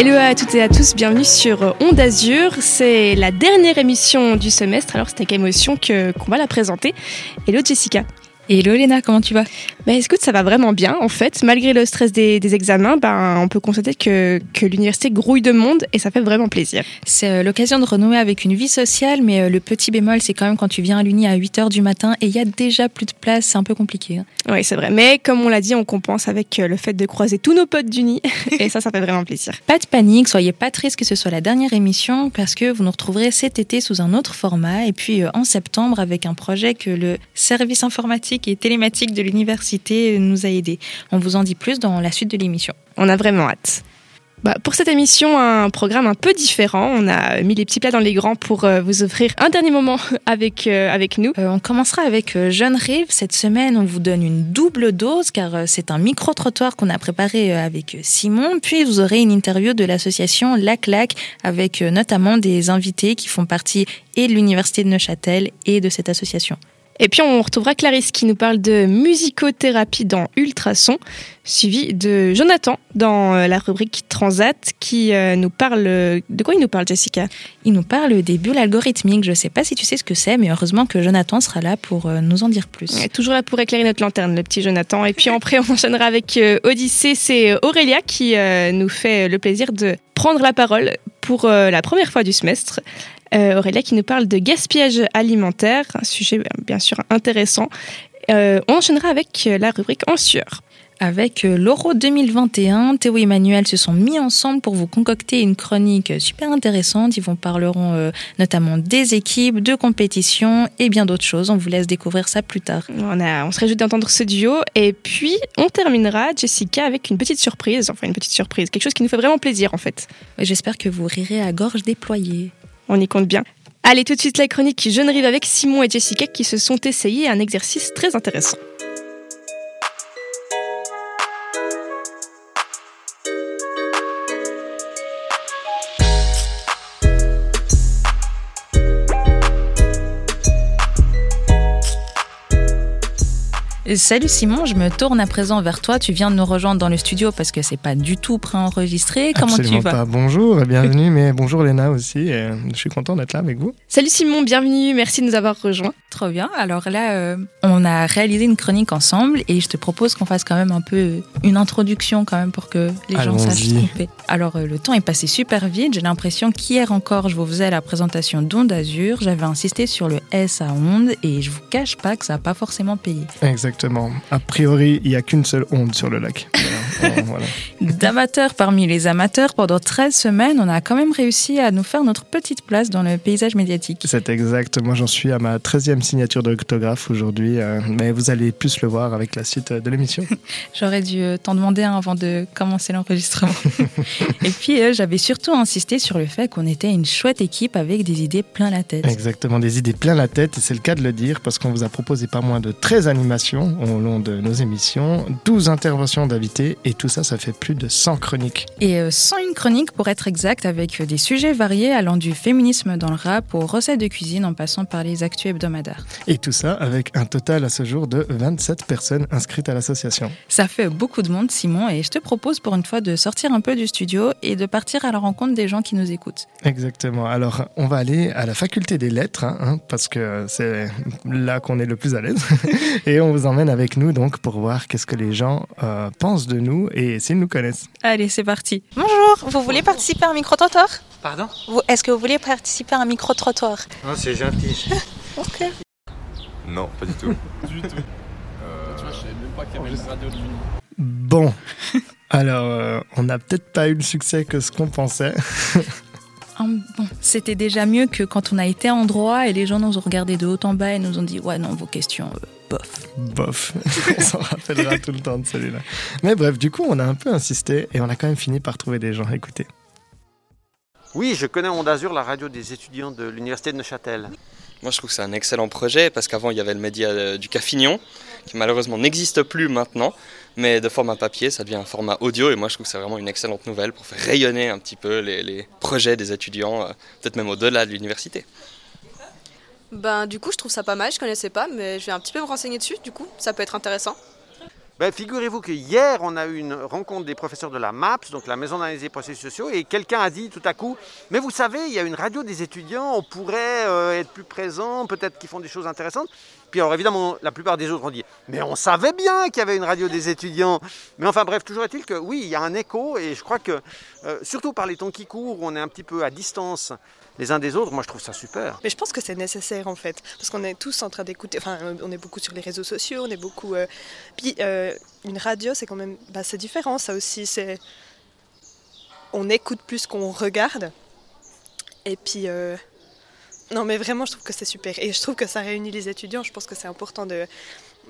Hello à toutes et à tous, bienvenue sur Onde Azur. C'est la dernière émission du semestre, alors c'est avec émotion qu'on va la présenter. Hello Jessica. Hello Léna, comment tu vas? Bah, Écoute, ça va vraiment bien en fait. Malgré le stress des, des examens, ben, on peut constater que, que l'université grouille de monde et ça fait vraiment plaisir. C'est euh, l'occasion de renouer avec une vie sociale, mais euh, le petit bémol, c'est quand même quand tu viens à l'Uni à 8h du matin et il y a déjà plus de place, c'est un peu compliqué. Hein. Oui, c'est vrai. Mais comme on l'a dit, on compense avec euh, le fait de croiser tous nos potes d'Uni et ça, ça fait vraiment plaisir. Pas de panique, soyez pas triste que ce soit la dernière émission parce que vous nous retrouverez cet été sous un autre format et puis en septembre avec un projet que le service informatique et télématique de l'université nous a aidés. On vous en dit plus dans la suite de l'émission. On a vraiment hâte. Bah, pour cette émission, un programme un peu différent. On a mis les petits plats dans les grands pour euh, vous offrir un dernier moment avec, euh, avec nous. Euh, on commencera avec Jeune Rive. Cette semaine, on vous donne une double dose car c'est un micro-trottoir qu'on a préparé avec Simon. Puis vous aurez une interview de l'association Lac Lac avec notamment des invités qui font partie et de l'université de Neuchâtel et de cette association. Et puis on retrouvera Clarisse qui nous parle de musicothérapie dans Ultrason, suivi de Jonathan dans euh, la rubrique Transat qui euh, nous parle... De quoi il nous parle Jessica? Il nous parle des bulles algorithmiques. Je ne sais pas si tu sais ce que c'est, mais heureusement que Jonathan sera là pour euh, nous en dire plus. Toujours là pour éclairer notre lanterne, le petit Jonathan. Et puis après on enchaînera avec euh, Odyssée, c'est Aurélia qui euh, nous fait le plaisir de prendre la parole pour euh, la première fois du semestre. Euh, Aurélia qui nous parle de gaspillage alimentaire, un sujet bien sûr intéressant. Euh, on enchaînera avec euh, la rubrique En sueur. Avec euh, l'Euro 2021, Théo et Emmanuel se sont mis ensemble pour vous concocter une chronique super intéressante. Ils vous parleront euh, notamment des équipes, de compétitions et bien d'autres choses. On vous laisse découvrir ça plus tard. On, a, on se réjouit d'entendre ce duo. Et puis, on terminera, Jessica, avec une petite surprise. Enfin, une petite surprise. Quelque chose qui nous fait vraiment plaisir, en fait. J'espère que vous rirez à gorge déployée. On y compte bien. Allez, tout de suite, la chronique Jeune Rive avec Simon et Jessica qui se sont essayés un exercice très intéressant. Salut Simon, je me tourne à présent vers toi. Tu viens de nous rejoindre dans le studio parce que c'est pas du tout préenregistré. Comment Absolument tu vas pas. Bonjour, bienvenue, mais bonjour Léna aussi. et je suis content d'être là avec vous. Salut Simon, bienvenue, merci de nous avoir rejoints. Trop bien. Alors là, euh, on a réalisé une chronique ensemble et je te propose qu'on fasse quand même un peu une introduction quand même pour que les gens sachent fait. Alors euh, le temps est passé super vite. J'ai l'impression qu'hier encore, je vous faisais la présentation d'Onde Azur. J'avais insisté sur le S à Onde et je vous cache pas que ça n'a pas forcément payé. Exactement. A priori, il n'y a qu'une seule onde sur le lac. Voilà. D'amateurs parmi les amateurs, pendant 13 semaines, on a quand même réussi à nous faire notre petite place dans le paysage médiatique. C'est exact. Moi, j'en suis à ma 13e signature d'octographe aujourd'hui, euh, mais vous allez plus le voir avec la suite de l'émission. J'aurais dû euh, t'en demander un avant de commencer l'enregistrement. Et puis, euh, j'avais surtout insisté sur le fait qu'on était une chouette équipe avec des idées plein la tête. Exactement, des idées plein la tête, et c'est le cas de le dire, parce qu'on vous a proposé pas moins de 13 animations au long de nos émissions, 12 interventions d'invités, et tout ça, ça fait plus de 100 chroniques. Et euh, 101 chroniques pour être exact, avec euh, des sujets variés allant du féminisme dans le rap aux recettes de cuisine en passant par les actus hebdomadaires. Et tout ça avec un total à ce jour de 27 personnes inscrites à l'association. Ça fait beaucoup de monde, Simon, et je te propose pour une fois de sortir un peu du studio et de partir à la rencontre des gens qui nous écoutent. Exactement. Alors, on va aller à la faculté des lettres, hein, hein, parce que c'est là qu'on est le plus à l'aise. et on vous emmène avec nous donc pour voir qu'est-ce que les gens euh, pensent de nous et s'ils nous connaissent. Allez, c'est parti. Bonjour, vous voulez participer à un micro-trottoir? Pardon? Vous- Est-ce que vous voulez participer à un micro-trottoir? Non, c'est gentil. Ok. Non, pas du tout. Bon. Alors, euh, on n'a peut-être pas eu le succès que ce qu'on pensait. Bon, c'était déjà mieux que quand on a été en droit et les gens nous ont regardé de haut en bas et nous ont dit ouais non vos questions euh, bof. Bof. on s'en rappellera tout le temps de celui-là. Mais bref, du coup, on a un peu insisté et on a quand même fini par trouver des gens. Écoutez. Oui, je connais Onde Azur, la radio des étudiants de l'université de Neuchâtel. Moi, je trouve que c'est un excellent projet parce qu'avant, il y avait le média euh, du Cafignon qui malheureusement n'existe plus maintenant, mais de format papier, ça devient un format audio et moi, je trouve que c'est vraiment une excellente nouvelle pour faire rayonner un petit peu les, les projets des étudiants, euh, peut-être même au-delà de l'université. Ben du coup je trouve ça pas mal, je connaissais pas, mais je vais un petit peu me renseigner dessus, du coup ça peut être intéressant. Ben, Figurez-vous que hier, on a eu une rencontre des professeurs de la MAPS, donc la Maison d'analyse des processus sociaux, et quelqu'un a dit tout à coup, mais vous savez, il y a une radio des étudiants, on pourrait euh, être plus présent, peut-être qu'ils font des choses intéressantes. Puis alors évidemment, la plupart des autres ont dit, mais on savait bien qu'il y avait une radio des étudiants. Mais enfin bref, toujours est-il que oui, il y a un écho, et je crois que, euh, surtout par les temps qui courent, on est un petit peu à distance les uns des autres, moi je trouve ça super. Mais je pense que c'est nécessaire en fait, parce qu'on est tous en train d'écouter, enfin on est beaucoup sur les réseaux sociaux, on est beaucoup... euh, Puis euh, une radio c'est quand même... Bah, c'est différent ça aussi, c'est... On écoute plus qu'on regarde. Et puis... Non mais vraiment je trouve que c'est super. Et je trouve que ça réunit les étudiants, je pense que c'est important de...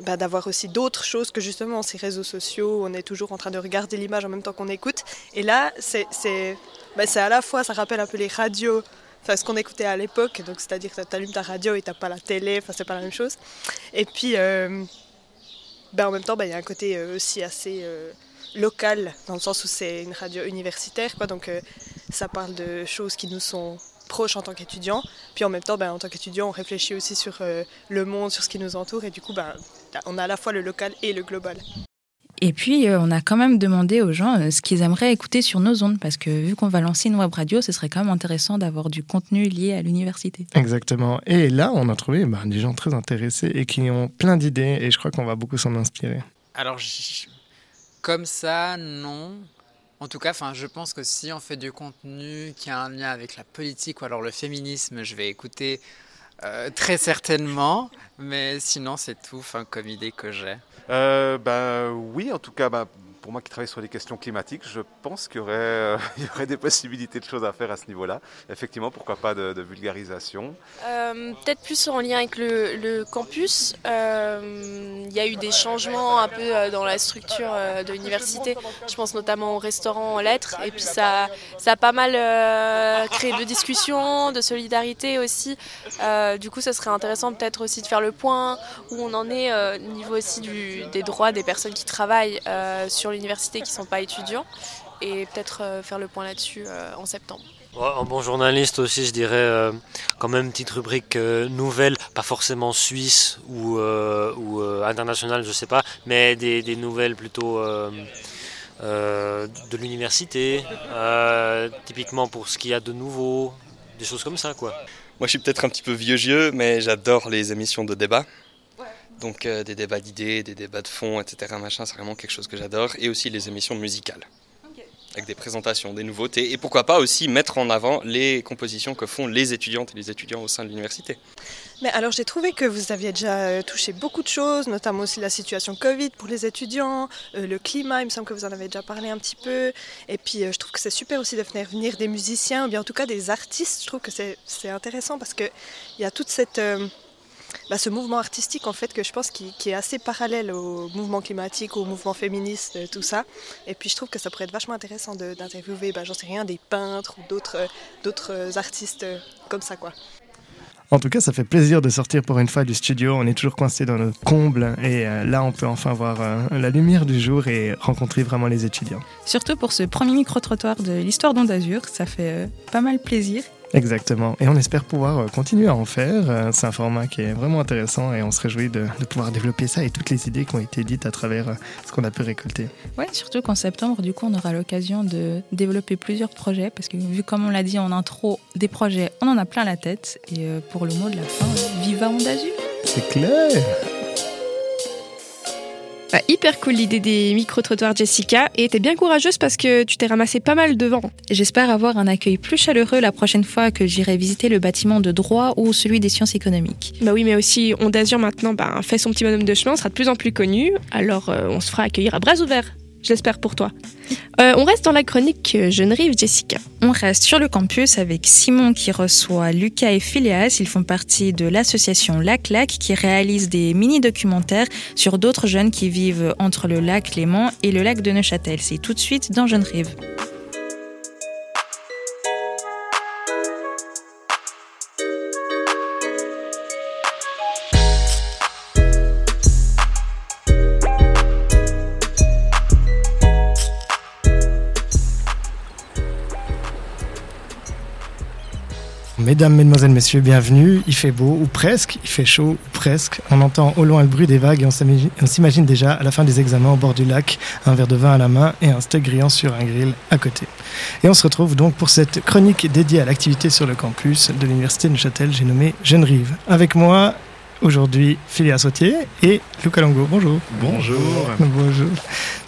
bah, d'avoir aussi d'autres choses que justement ces réseaux sociaux, on est toujours en train de regarder l'image en même temps qu'on écoute. Et là, c'est, c'est, bah, c'est à la fois, ça rappelle un peu les radios, enfin ce qu'on écoutait à l'époque, donc c'est-à-dire que tu allumes ta radio et t'as pas la télé, enfin c'est pas la même chose. Et puis, euh, bah, en même temps, il y a un côté euh, aussi assez euh, local, dans le sens où c'est une radio universitaire, quoi, donc ça parle de choses qui nous sont proches en tant qu'étudiants. Puis en même temps, bah, en tant qu'étudiant, on réfléchit aussi sur euh, le monde, sur ce qui nous entoure, et du coup, bah, on a à la fois le local et le global. Et puis, euh, on a quand même demandé aux gens euh, ce qu'ils aimeraient écouter sur nos ondes, parce que vu qu'on va lancer une web radio, ce serait quand même intéressant d'avoir du contenu lié à l'université. Exactement. Et là, on a trouvé ben, des gens très intéressés et qui ont plein d'idées et je crois qu'on va beaucoup s'en inspirer. Alors, comme ça, non. En tout cas, enfin, je pense que si on fait du contenu qui a un lien avec la politique ou alors le féminisme, je vais écouter euh, très certainement. Mais sinon, c'est tout, enfin, comme idée que j'ai. Euh, ben, oui, en tout cas, ben, pour moi qui travaille sur les questions climatiques, je pense qu'il euh, y aurait des possibilités de choses à faire à ce niveau-là. Effectivement, pourquoi pas de, vulgarisation. Euh, Peut-être plus en lien avec le, campus. Euh, Il y a eu des changements un peu dans la structure de l'université. Je pense notamment au restaurant en lettres. Et puis ça, ça a pas mal créé de discussions, de solidarité aussi. Du coup, ça serait intéressant peut-être aussi de faire le point où on en est au niveau aussi des droits des personnes qui travaillent sur l'université qui ne sont pas étudiants. Et peut-être euh, faire le point là-dessus euh, en septembre. En bon journaliste aussi, je dirais euh, quand même une petite rubrique euh, nouvelle, pas forcément suisse ou, euh, ou euh, internationale, je sais pas, mais des, des nouvelles plutôt euh, euh, de l'université, euh, typiquement pour ce qu'il y a de nouveau, des choses comme ça quoi. Moi, je suis peut-être un petit peu vieux jeu, mais j'adore les émissions de débat. Donc, euh, des débats d'idées, des débats de fond, etc. Machin, c'est vraiment quelque chose que j'adore. Et aussi les émissions musicales. Avec des présentations, des nouveautés. Et pourquoi pas aussi mettre en avant les compositions que font les étudiantes et les étudiants au sein de l'université. Mais alors j'ai trouvé que vous aviez déjà euh, touché beaucoup de choses, notamment aussi la situation Covid pour les étudiants, euh, le climat, il me semble que vous en avez déjà parlé un petit peu. Et puis euh, je trouve que c'est super aussi de faire venir des musiciens, ou bien en tout cas des artistes. Je trouve que c'est c'est intéressant parce qu'il y a toute cette... bah, ce mouvement artistique en fait que je pense qui, qui est assez parallèle au mouvement climatique, au mouvement féministe, euh, tout ça. Et puis je trouve que ça pourrait être vachement intéressant d'interviewer, bah, j'en sais rien, des peintres ou d'autres euh, d'autres euh, artistes comme ça quoi. En tout cas, ça fait plaisir de sortir pour une fois du studio. On est toujours coincé dans notre comble et euh, là, on peut enfin voir euh, la lumière du jour et rencontrer vraiment les étudiants. Surtout pour ce premier micro-trottoir de l'histoire d'Onde Azur, ça fait euh, pas mal plaisir. Exactement. Et on espère pouvoir euh, continuer à en faire. Euh, C'est un format qui est vraiment intéressant et on se réjouit de, de pouvoir développer ça et toutes les idées qui ont été dites à travers euh, ce qu'on a pu récolter. Ouais, surtout qu'en septembre, du coup, on aura l'occasion de développer plusieurs projets parce que vu comme on l'a dit en intro, des projets, on en a plein la tête. Et pour le mot de la fin, viva Onde Azur C'est clair Bah, hyper cool l'idée des micro-trottoirs, Jessica. Et t'es bien courageuse parce que tu t'es ramassé pas mal devant. J'espère avoir un accueil plus chaleureux la prochaine fois que j'irai visiter le bâtiment de droit ou celui des sciences économiques. Bah oui, mais aussi Onde Azur maintenant bah, fait son petit bonhomme de chemin, on sera de plus en plus connu. Alors euh, on se fera accueillir à bras ouverts. Je l'espère pour toi. Euh, on reste dans la chronique euh, Jeune Rive, Jessica. On reste sur le campus avec Simon qui reçoit Lucas et Phileas. Ils font partie de l'association Lac Lac qui réalise des mini-documentaires sur d'autres jeunes qui vivent entre le lac Léman et le lac de Neuchâtel. C'est tout de suite dans Jeune mesdames, mesdemoiselles, messieurs, bienvenue. Il fait beau, ou presque, il fait chaud, ou presque. On entend au loin le bruit des vagues et on s'imagine- déjà à la fin des examens au bord du lac, un verre de vin à la main et un steak grillant sur un grill à côté. Et on se retrouve donc pour cette chronique dédiée à l'activité sur le campus de l'Université de Neuchâtel, j'ai nommé Jeune Rive. Avec moi, aujourd'hui, Phileas Sautier et Luca Longo. Bonjour. Bonjour. Bonjour.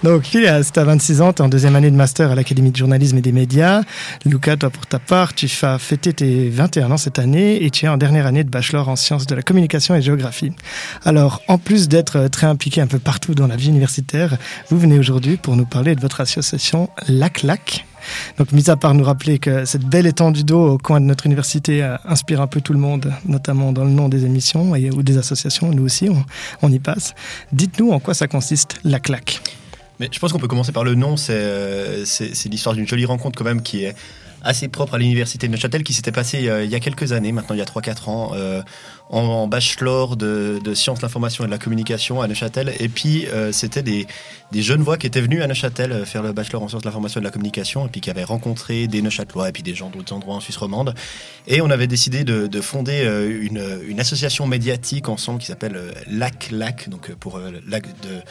Donc, Phileas, tu as 26 ans, tu es en deuxième année de master à l'Académie de journalisme et des médias. Luca, toi, pour ta part, tu vas fêter tes 21 ans cette année et tu es en dernière année de bachelor en sciences de la communication et géographie. Alors, en plus d'être très impliqué un peu partout dans la vie universitaire, vous venez aujourd'hui pour nous parler de votre association LAC-LAC. Donc, mis à part nous rappeler que cette belle étendue d'eau au coin de notre université euh, inspire un peu tout le monde, notamment dans le nom des émissions et, ou des associations, nous aussi, on, y passe. Dites-nous en quoi ça consiste, LAC-LAC. Mais je pense qu'on peut commencer par le nom. C'est euh, l'histoire d'une jolie rencontre quand même qui est assez propre à l'université de Neuchâtel qui s'était passée euh, il y a quelques années, maintenant il y a 3-4 ans, en, bachelor de, sciences de l'information et de la communication à Neuchâtel. Et puis euh, c'était des, jeunes voix qui étaient venus à Neuchâtel euh, faire le bachelor en sciences de l'information et de la communication et puis qui avaient rencontré des Neuchâtelois et puis des gens d'autres endroits en Suisse romande. Et on avait décidé de, de fonder euh, une, association médiatique ensemble qui s'appelle euh, Lac Lac, donc pour lac de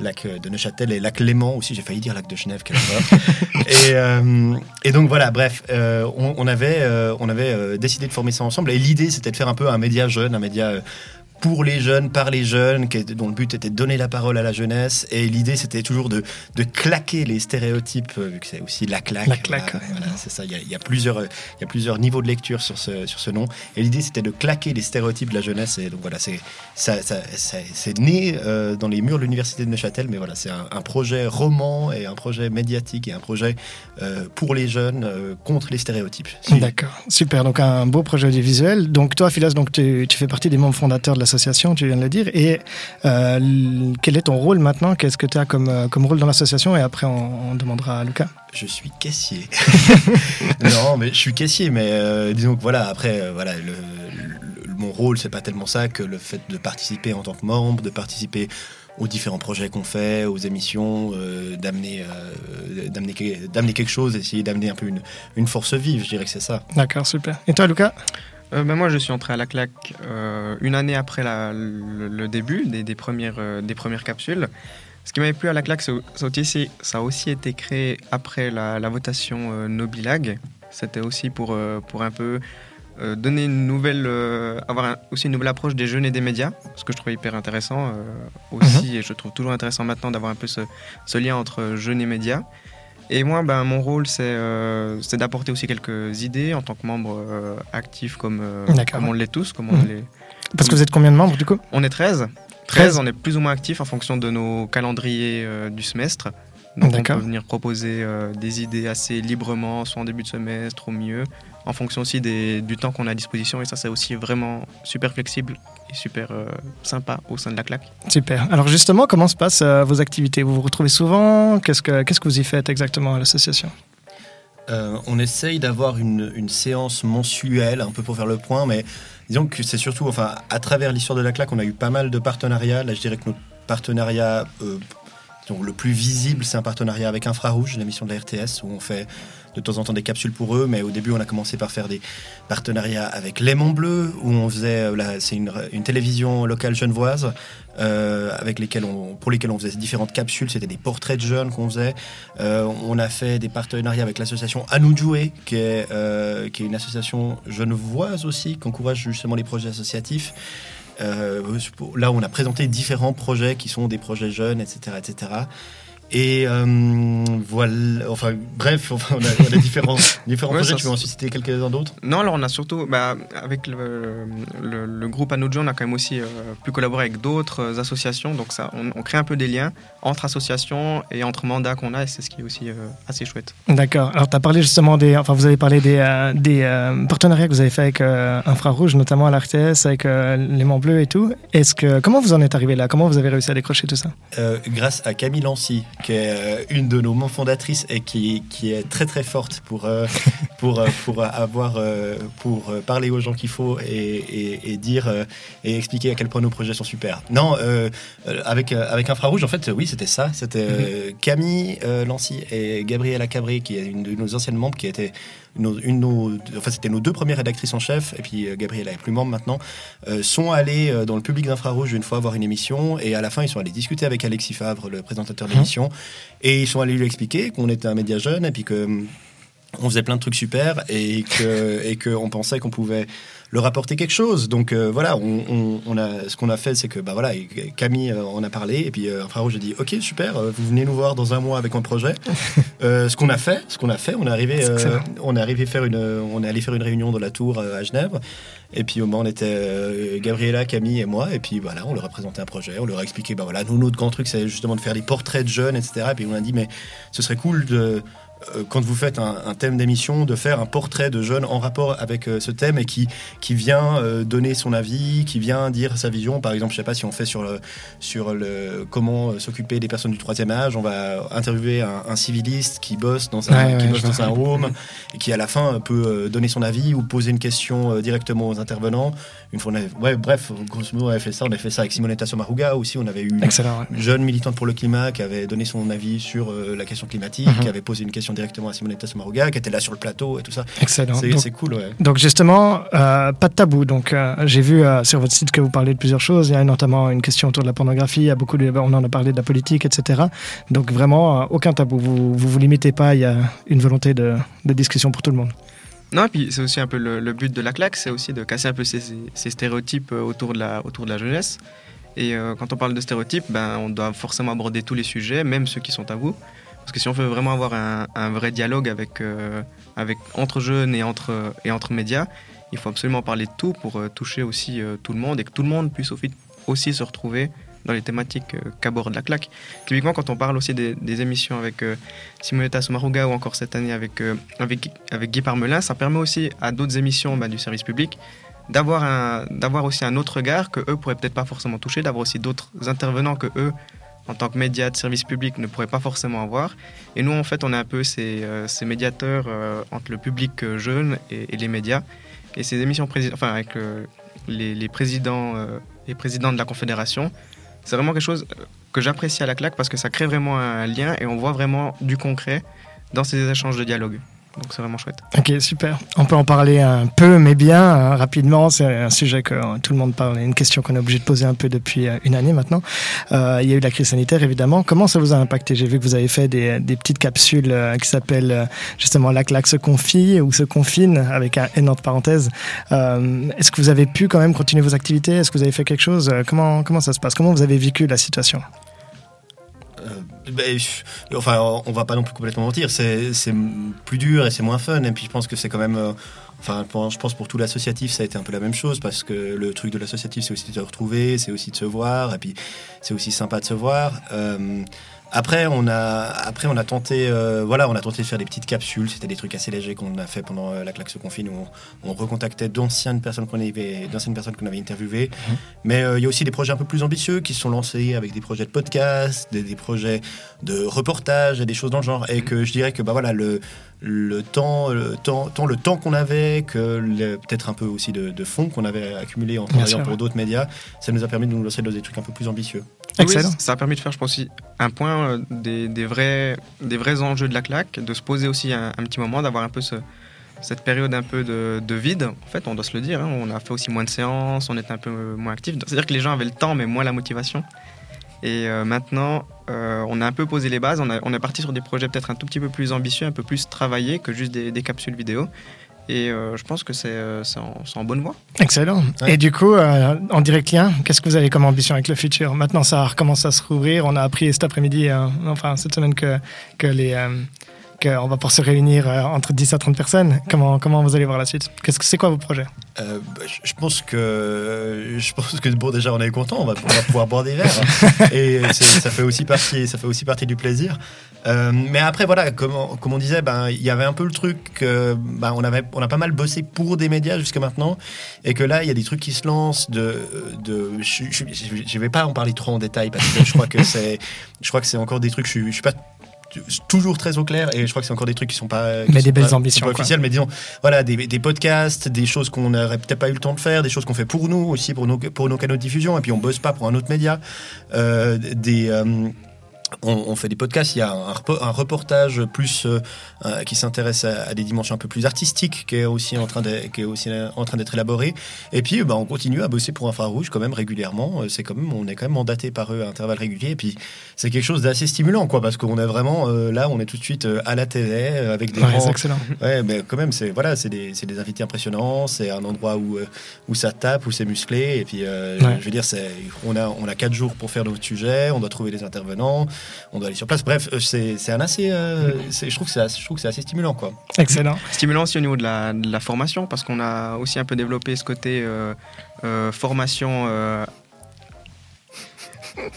lac de Neuchâtel et lac Léman aussi. J'ai failli dire lac de Genève, horreur. et, euh, et donc voilà, bref, euh, on, on avait, euh, on avait décidé de former ça ensemble. Et l'idée, c'était de faire un peu un média jeune, un média pour les jeunes, par les jeunes, dont le but était de donner la parole à la jeunesse. Et l'idée, c'était toujours de, de claquer les stéréotypes, euh, vu que c'est aussi la claque. La claque, Voilà, voilà, c'est ça. Il y, a, il y a plusieurs, il y a plusieurs niveaux de lecture sur ce, sur ce nom. Et l'idée, c'était de claquer les stéréotypes de la jeunesse. Et donc voilà, c'est ça, ça- ça- c'est né euh, dans les murs de l'université de Neuchâtel, mais voilà, c'est un, un projet roman et un projet médiatique et un projet euh, pour les jeunes euh, contre les stéréotypes. D'accord, super. Donc un beau projet audiovisuel. Donc toi, Philas, donc tu, tu fais partie des membres fondateurs de l'association, tu viens de le dire. Et euh, quel est ton rôle maintenant? Qu'est-ce que tu as comme, euh, comme rôle dans l'association? Et après, on, on demandera à Lucas. Je suis caissier. non, mais je suis caissier, mais euh, disons que voilà, après, euh, voilà, le, le- mon rôle, c'est pas tellement ça que le fait de participer en tant que membre, de participer aux différents projets qu'on fait, aux émissions, euh, d'amener, euh, d'amener, d'amener quelque chose, essayer d'amener un peu une, une force vive, je dirais que c'est ça. D'accord, super. Et toi, Lucas? Euh, ben, moi, je suis entré à la claque euh, une année après la- le, le début des, des premières, euh, des premières capsules. Ce qui m'avait plu à la claque, c'est- ça, ça a aussi été créé après la, la votation euh, Nobilag. C'était aussi pour, pour un peu donner une nouvelle, avoir un- aussi une nouvelle approche des jeunes et des médias, ce que je trouve hyper intéressant aussi, et je trouve toujours intéressant maintenant d'avoir un peu ce, ce lien entre jeunes et médias. Et moi, ben, mon rôle, c'est euh, c'est d'apporter aussi quelques idées en tant que membre euh, actif, comme, euh, comme on l'est tous. Comme on Mhm. l'est- Parce que vous êtes combien de membres du coup? On est 13. 13. 13, on est plus ou moins actifs en fonction de nos calendriers du semestre. Donc on peut venir proposer des idées assez librement, soit en début de semestre, au mieux, en fonction aussi des- du temps qu'on a à disposition. Et ça, c'est aussi vraiment super flexible et super euh, sympa au sein de la claque. Super. Alors justement, comment se passent euh, vos activités? Vous vous retrouvez souvent? Qu'est-ce que Qu'est-ce que vous y faites exactement à l'association? Euh, on essaye d'avoir une, une séance mensuelle, un peu pour faire le point, mais disons que c'est surtout, enfin, à travers l'histoire de la claque, on a eu pas mal de partenariats. Là, je dirais que notre partenariat euh, disons, le plus visible, c'est un partenariat avec Infrarouge, l'émission de la RTS, où on fait de temps en temps des capsules pour eux, mais au début, on a commencé par faire des partenariats avec Léman Bleu, où on faisait, euh, c'est une, une télévision locale genevoise, euh, avec lesquels on, pour lesquels on faisait différentes capsules, c'était des portraits de jeunes qu'on faisait. Euh, on a fait des partenariats avec l'association jouer, qui est, qui est une association genevoise aussi, qui encourage justement les projets associatifs. Là, on a présenté différents projets qui sont des projets jeunes, etc., etc. Et euh, voilà, enfin bref, enfin, on, a, on a différents, différents Ouais, projets. ça, Tu veux en citer quelques-uns d'autres? Non, alors on a surtout, bah, avec le, le, le groupe Anojo, on a quand même aussi euh, pu collaborer avec d'autres euh, associations. Donc ça, on, on crée un peu des liens entre associations et entre mandats qu'on a, et c'est ce qui est aussi euh, assez chouette. D'accord. Alors, tu as parlé justement des. Enfin, vous avez parlé des, euh, des euh, partenariats que vous avez fait avec euh, Infrarouge, notamment à l'RTS, avec euh, l'aimant bleu et tout. Est-ce que, comment vous en êtes arrivé là? Comment vous avez réussi à décrocher tout ça? Euh, grâce à Camille Lancy, qui est euh, une de nos membres fondatrices et qui, qui est très très forte pour, euh, pour, euh, pour avoir pour parler aux gens qu'il faut et, et, et dire et expliquer à quel point nos projets sont super. Non, euh, avec avec Infrarouge, en fait, oui, c'était ça. C'était euh, Camille Lancy et Gabriella Cabré, qui est une de nos anciennes membres, qui était nos, une, nos, enfin c'était nos deux premières rédactrices en chef, et puis euh, Gabriela plus membre maintenant, euh, sont allés euh, dans le public d'Infrarouge une fois voir une émission, et à la fin ils sont allés discuter avec Alexis Favre, le présentateur de l'émission, et ils sont allés lui expliquer qu'on était un média jeune, et puis que hum, on faisait plein de trucs super, et que et qu'on pensait qu'on pouvait leur apporter quelque chose. Donc euh, voilà, on, on- on a, ce qu'on a fait, c'est que bah voilà, Camille euh, en a parlé, et puis euh, Infrarouge a dit ok super, euh, vous venez nous voir dans un mois avec un projet. Ce qu'on a fait, ce qu'on a fait, on est arrivé, on est arrivé faire une, on est allé faire une réunion dans la tour à Genève, et puis au moment on était Gabriella, Camille et moi, et puis voilà, on leur a présenté un projet, on leur a expliqué bah voilà, nous notre grand truc c'est justement de faire des portraits de jeunes, etc. Et puis on a dit mais ce serait cool de quand vous faites un, un thème d'émission, de faire un portrait de jeunes en rapport avec euh, ce thème et qui, qui vient euh, donner son avis, qui vient dire sa vision. Par exemple, je sais pas si on fait sur le, sur le comment euh, s'occuper des personnes du troisième âge, on va interviewer un, un civiliste qui bosse dans un, Ouais, qui ouais, bosse dans un home et qui à la fin euh, peut euh, donner son avis ou poser une question euh, directement aux intervenants. Une fois, on avait, ouais, bref, grosso modo, on avait fait ça. On avait fait ça avec Simonetta Sommaruga aussi. On avait eu une Excellent, jeune militante pour le climat qui avait donné son avis sur euh, la question climatique, Mhm. qui avait posé une question directement à Simonetta Sommaruga, qui était là sur le plateau et tout ça. Excellent. C'est Donc- c'est cool, ouais. Donc justement, euh, pas de tabou. Donc euh, j'ai vu euh, sur votre site que vous parlez de plusieurs choses. Il y a notamment une question autour de la pornographie. Il y a beaucoup de, on en a parlé de la politique, etc. Donc vraiment euh, aucun tabou. Vous, vous vous limitez pas. Il y a une volonté de, de discussion pour tout le monde. Non, et puis c'est aussi un peu le, le but de la claque, c'est aussi de casser un peu ces, ces stéréotypes autour de la, autour de la jeunesse. Et euh, quand on parle de stéréotypes, ben, on doit forcément aborder tous les sujets, même ceux qui sont tabous. Parce que si on veut vraiment avoir un, vrai dialogue avec, euh, entre jeunes et entre, médias, il faut absolument parler de tout pour euh, toucher aussi euh, tout le monde et que tout le monde puisse aussi, se retrouver dans les thématiques qu'aborde la claque. Typiquement, quand on parle aussi des, émissions avec Simonetta Sommaruga ou encore cette année avec, Guy Parmelin, ça permet aussi à d'autres émissions bah, du service public d'avoir aussi un autre regard que eux pourraient peut-être pas forcément toucher, d'avoir aussi d'autres intervenants que eux, en tant que médias de service public, ne pourraient pas forcément avoir. Et nous, en fait, on est un peu ces, euh, ces médiateurs euh, entre le public euh, jeune et, les médias. Et ces émissions, enfin, avec les, présidents, les présidents de la Confédération, c'est vraiment quelque chose que j'apprécie à la claque parce que ça crée vraiment un lien et on voit vraiment du concret dans ces échanges de dialogue. Donc c'est vraiment chouette. Ok, super. On peut en parler un peu, mais bien, hein, rapidement. C'est un sujet que euh, tout le monde parle, une question qu'on est obligé de poser un peu depuis euh, une année maintenant. Euh, il y a eu la crise sanitaire, évidemment. Comment ça vous a impacté? J'ai vu que vous avez fait des, des petites capsules euh, qui s'appellent euh, justement La claque se confie ou se confine, avec un N entre parenthèses. Euh, Est-ce que vous avez pu quand même continuer vos activités? Est-ce que vous avez fait quelque chose? Euh, comment, comment ça se passe? Comment vous avez vécu la situation? Ben, je- enfin, on va pas non plus complètement mentir, c'est plus dur et c'est moins fun. Et puis je pense que c'est quand même. euh, Enfin, pour- je pense pour tout l'associatif, ça a été un peu la même chose parce que le truc de l'associatif, c'est aussi de se retrouver, c'est aussi de se voir, et puis c'est aussi sympa de se voir. Euh, après, on a, après, on a tenté, euh, voilà, on a tenté de faire des petites capsules. C'était des trucs assez légers qu'on a fait pendant euh, la claque se confine où on, on recontactait d'anciennes personnes qu'on avait, d'anciennes personnes qu'on avait interviewées. Mais euh, il y a aussi des projets un peu plus ambitieux qui se sont lancés avec des projets de podcast, des, des projets de reportage et des choses dans le genre. Et que je dirais que bah voilà le le temps, le temps, tant le temps qu'on avait, que peut-être un peu aussi de, de fonds qu'on avait accumulé en travaillant pour ouais. d'autres médias, ça nous a permis de nous lancer dans des trucs un peu plus ambitieux. Oui, ça a permis de faire, je pense, aussi un point euh, des, des vrais, des vrais enjeux de la claque, de se poser aussi un, un petit moment, d'avoir un peu ce- cette période un peu de, de vide. En fait, on doit se le dire, hein, on a fait aussi moins de séances, on était un peu moins actifs. C'est-à-dire que les gens avaient le temps, mais moins la motivation. Et euh, maintenant, euh, on a un peu posé les bases, on, a- on est parti sur des projets peut-être un tout petit peu plus ambitieux, un peu plus travaillés que juste des, des capsules vidéo. Et euh, je pense que c'est euh, c'est en, en bonne voie. Excellent. Et du coup, euh, en direct lien, qu'est-ce que vous avez comme ambition avec le futur Maintenant, ça recommence à se rouvrir. On a appris cet après-midi, euh, enfin cette semaine, que, que les, euh, qu'on va pouvoir se réunir entre 10 à 30 personnes. Comment, comment vous allez voir la suite Qu'est-ce que c'est quoi vos projets Euh, bah, je- pense que je pense que bon déjà on est content, on va, on va pouvoir boire des verres et c'est- ça fait aussi partie ça fait aussi partie du plaisir. Euh, mais après voilà comme on, comme on disait ben il y avait un peu le truc que ben, on avait on a pas mal bossé pour des médias jusqu'à maintenant. Et que là il y a des trucs qui se lancent de de je, je, je- vais pas en parler trop en détail parce que je crois que c'est je crois que c'est encore des trucs je, je suis pas toujours très au clair et je crois que c'est encore des trucs qui sont pas qui Mais sont des belles pas- ambitions, pas quoi. officiels mais disons voilà des, des podcasts des choses qu'on n'aurait peut-être pas eu le temps de faire des choses qu'on fait pour nous aussi pour nos pour nos canaux de diffusion. Et puis on bosse pas pour un autre média. Euh, des euh, on, on fait des podcasts, il y a un, repo- un reportage plus euh, euh, qui s'intéresse à, à des dimensions un peu plus artistiques, qui est aussi en train de- qui est aussi en train d'être élaboré. Et puis, bah, on continue à bosser pour Infrarouge quand même régulièrement. Euh, C'est quand même, on est quand même mandaté par eux à intervalles réguliers. Et puis, c'est quelque chose d'assez stimulant, quoi, parce qu'on est vraiment euh, là, on est tout de suite à la télé avec des Ouais, grands- c'est excellent. Ouais, mais quand même, c'est voilà, c'est des, c'est des invités impressionnants. C'est un endroit où où ça tape, où c'est musclé. Et puis, euh, Ouais. je veux dire, c'est on a on a quatre jours pour faire notre sujet. On doit trouver des intervenants. On doit aller sur place. Bref, euh, c'est c'est un assez. euh, c'est- je trouve que c'est assez- je trouve que c'est assez stimulant, quoi. Excellent. Stimulant aussi au niveau de la, de la formation, parce qu'on a aussi un peu développé ce côté euh, euh, formation euh,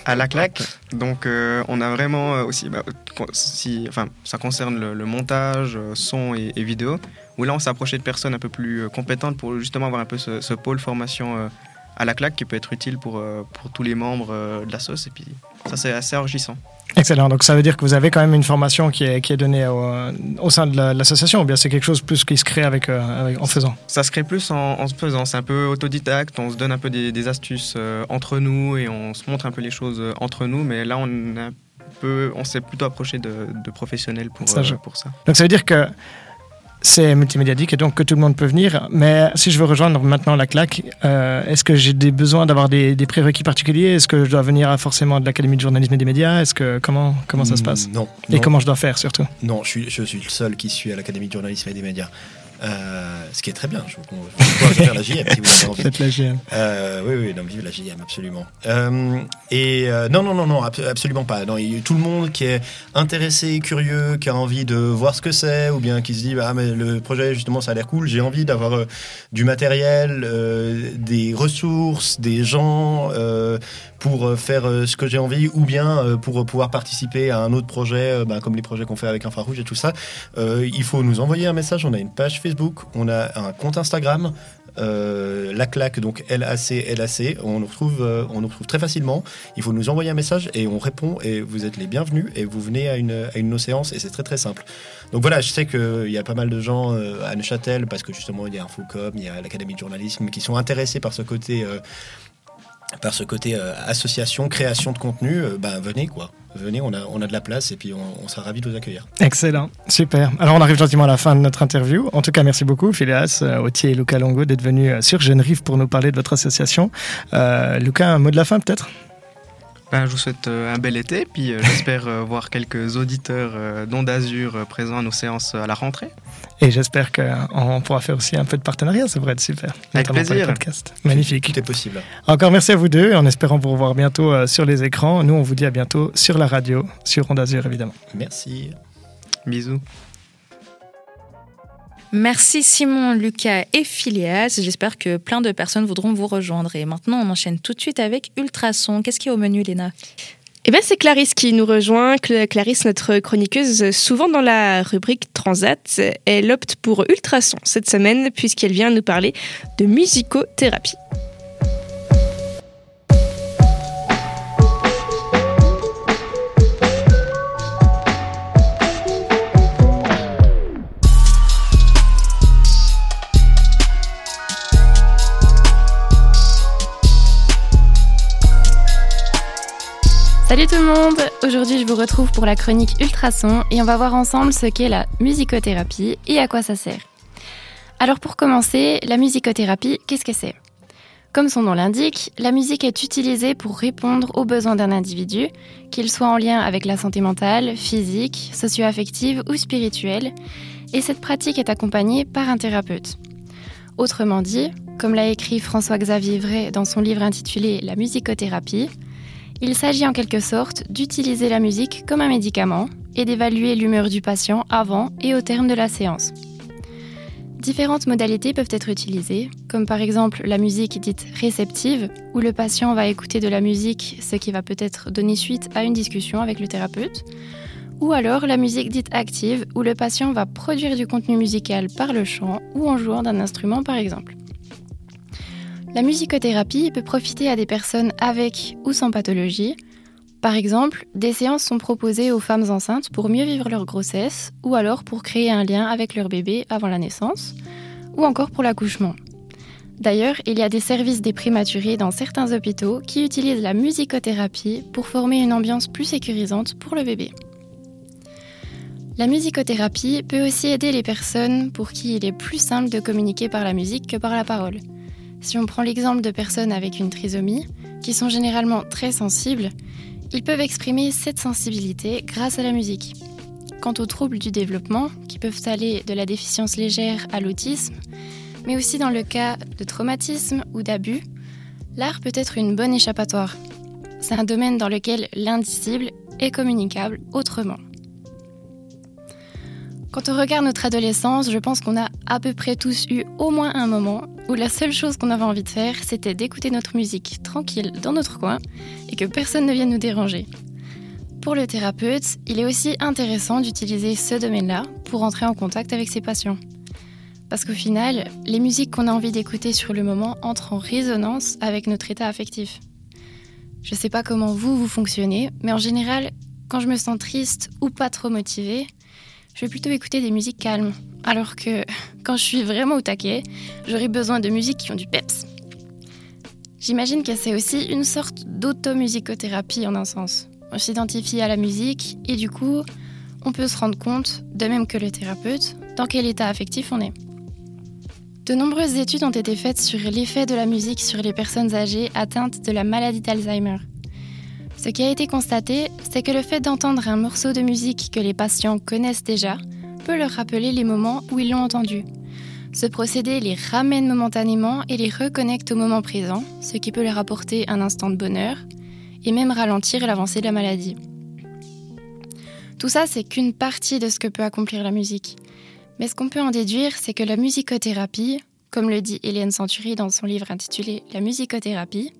à la claque. Donc euh, on a vraiment euh, aussi, bah, si, enfin, ça concerne le, le montage, euh, son et, et vidéo, où là on s'est approché de personnes un peu plus compétentes pour justement avoir un peu ce, ce pôle formation euh, à la claque qui peut être utile pour, euh, pour tous les membres euh, de la sauce. Et puis ça c'est assez enrichissant. Excellent. Donc ça veut dire que vous avez quand même une formation qui est, qui est donnée au, au sein de la- l'association, ou bien c'est quelque chose plus qui se crée avec, euh, avec- en faisant? Ça se crée plus en, en se faisant. C'est un peu autodidacte. On se donne un peu des, des astuces euh, entre nous et on se montre un peu les choses euh, entre nous. Mais là, on a un peu, on s'est plutôt approché de, de professionnels pour, Ça, pour ça. Donc ça veut dire que c'est multimédiatique et donc que tout le monde peut venir. Mais si je veux rejoindre maintenant la claque, euh, est-ce que j'ai des besoins d'avoir des, des prérequis particuliers? Est-ce que je dois venir à forcément de l'Académie de journalisme et des médias? Est-ce que comment comment ça se passe? Mm, Non. Et non. comment je dois faire surtout? Non, je suis, je suis le seul qui suis à l'Académie de journalisme et des médias. Euh, ce qui est très bien. Je vous encourage à faire la JM si vous avez envie. Faites la JM. Euh, oui, oui, non, vive la JM, absolument. Euh, et non, non, non, non, ab- absolument pas. Non, il y a tout le monde qui est intéressé, curieux, qui a envie de voir ce que c'est, ou bien qui se dit, ah, mais le projet, justement, ça a l'air cool, j'ai envie d'avoir du matériel, des ressources, des gens pour faire ce que j'ai envie, ou bien pour pouvoir participer à un autre projet, ben, comme les projets qu'on fait avec Infrarouge et tout ça. Il faut nous envoyer un message. On a une page Facebook, on a un compte Instagram. Euh, la claque, donc LAC, LAC, on nous, retrouve, euh, on nous retrouve très facilement. Il faut nous envoyer un message et on répond et vous êtes les bienvenus et vous venez à une, à une de nos séances et c'est très très simple. Donc voilà, je sais qu'il y a pas mal de gens euh, à Neuchâtel parce que justement il y a Infocom, il y a l'Académie de journalisme qui sont intéressés par ce côté. euh, par ce côté euh, association, création de contenu, euh, ben venez quoi. Venez, on a, on a de la place et puis on, sera ravis de vous accueillir. Excellent, super. Alors on arrive gentiment à la fin de notre interview. En tout cas, merci beaucoup Phileas, euh, Autier et Luca Longo d'être venus euh, sur Jeune Rive pour nous parler de votre association. Euh, Luca, un mot de la fin peut-être? Ben, je vous souhaite euh, un bel été, puis euh, j'espère euh, voir quelques auditeurs d'Onde Azur présents à nos séances à la rentrée. Et j'espère qu'on pourra faire aussi un peu de partenariat, ça pourrait être super. Avec plaisir. podcasts. Magnifique. Tout est possible. Encore merci à vous deux, en espérant vous revoir bientôt sur les écrans. Nous, on vous dit à bientôt sur la radio, sur Onde Azur évidemment. Merci. Bisous. Merci Simon, Lucas et Phileas. J'espère que plein de personnes voudront vous rejoindre. Et maintenant, on enchaîne tout de suite avec Ultrason. Qu'est-ce qu'il y a au menu, Léna? Eh ben, c'est Clarisse qui nous rejoint. Cl- Clarisse, notre chroniqueuse, souvent dans la rubrique Transat, elle opte pour Ultrason cette semaine puisqu'elle vient nous parler de musicothérapie. Salut tout le monde Aujourd'hui je vous retrouve pour la chronique Ultrason et on va voir ensemble ce qu'est la musicothérapie et à quoi ça sert. Alors pour commencer, la musicothérapie, qu'est-ce que c'est? Comme son nom l'indique, la musique est utilisée pour répondre aux besoins d'un individu, qu'il soit en lien avec la santé mentale, physique, socio-affective ou spirituelle, et cette pratique est accompagnée par un thérapeute. Autrement dit, comme l'a écrit François-Xavier Vray dans son livre intitulé La musicothérapie, il s'agit en quelque sorte d'utiliser la musique comme un médicament et d'évaluer l'humeur du patient avant et au terme de la séance. Différentes modalités peuvent être utilisées, comme par exemple la musique dite réceptive, où le patient va écouter de la musique, ce qui va peut-être donner suite à une discussion avec le thérapeute, ou alors la musique dite active, où le patient va produire du contenu musical par le chant ou en jouant d'un instrument par exemple. La musicothérapie peut profiter à des personnes avec ou sans pathologie. Par exemple, des séances sont proposées aux femmes enceintes pour mieux vivre leur grossesse ou alors pour créer un lien avec leur bébé avant la naissance ou encore pour l'accouchement. D'ailleurs, il y a des services des prématurés dans certains hôpitaux qui utilisent la musicothérapie pour former une ambiance plus sécurisante pour le bébé. La musicothérapie peut aussi aider les personnes pour qui il est plus simple de communiquer par la musique que par la parole. Si on prend l'exemple de personnes avec une trisomie, qui sont généralement très sensibles, ils peuvent exprimer cette sensibilité grâce à la musique. Quant aux troubles du développement, qui peuvent aller de la déficience légère à l'autisme, mais aussi dans le cas de traumatisme ou d'abus, l'art peut être une bonne échappatoire. C'est un domaine dans lequel l'indicible est communicable autrement. Quand on regarde notre adolescence, je pense qu'on a à peu près tous eu au moins un moment où la seule chose qu'on avait envie de faire, c'était d'écouter notre musique tranquille dans notre coin et que personne ne vienne nous déranger. Pour le thérapeute, il est aussi intéressant d'utiliser ce domaine-là pour entrer en contact avec ses patients. Parce qu'au final, les musiques qu'on a envie d'écouter sur le moment entrent en résonance avec notre état affectif. Je sais pas comment vous, vous fonctionnez, mais en général, quand je me sens triste ou pas trop motivée, je vais plutôt écouter des musiques calmes. Alors que quand je suis vraiment au taquet, j'aurai besoin de musiques qui ont du peps. J'imagine que c'est aussi une sorte d'automusicothérapie en un sens. On s'identifie à la musique et du coup, on peut se rendre compte, de même que le thérapeute, dans quel état affectif on est. De nombreuses études ont été faites sur l'effet de la musique sur les personnes âgées atteintes de la maladie d'Alzheimer. Ce qui a été constaté, c'est que le fait d'entendre un morceau de musique que les patients connaissent déjà peut leur rappeler les moments où ils l'ont entendu. Ce procédé les ramène momentanément et les reconnecte au moment présent, ce qui peut leur apporter un instant de bonheur et même ralentir l'avancée de la maladie. Tout ça, c'est qu'une partie de ce que peut accomplir la musique. Mais ce qu'on peut en déduire, c'est que la musicothérapie, comme le dit Hélène Century dans son livre intitulé La musicothérapie,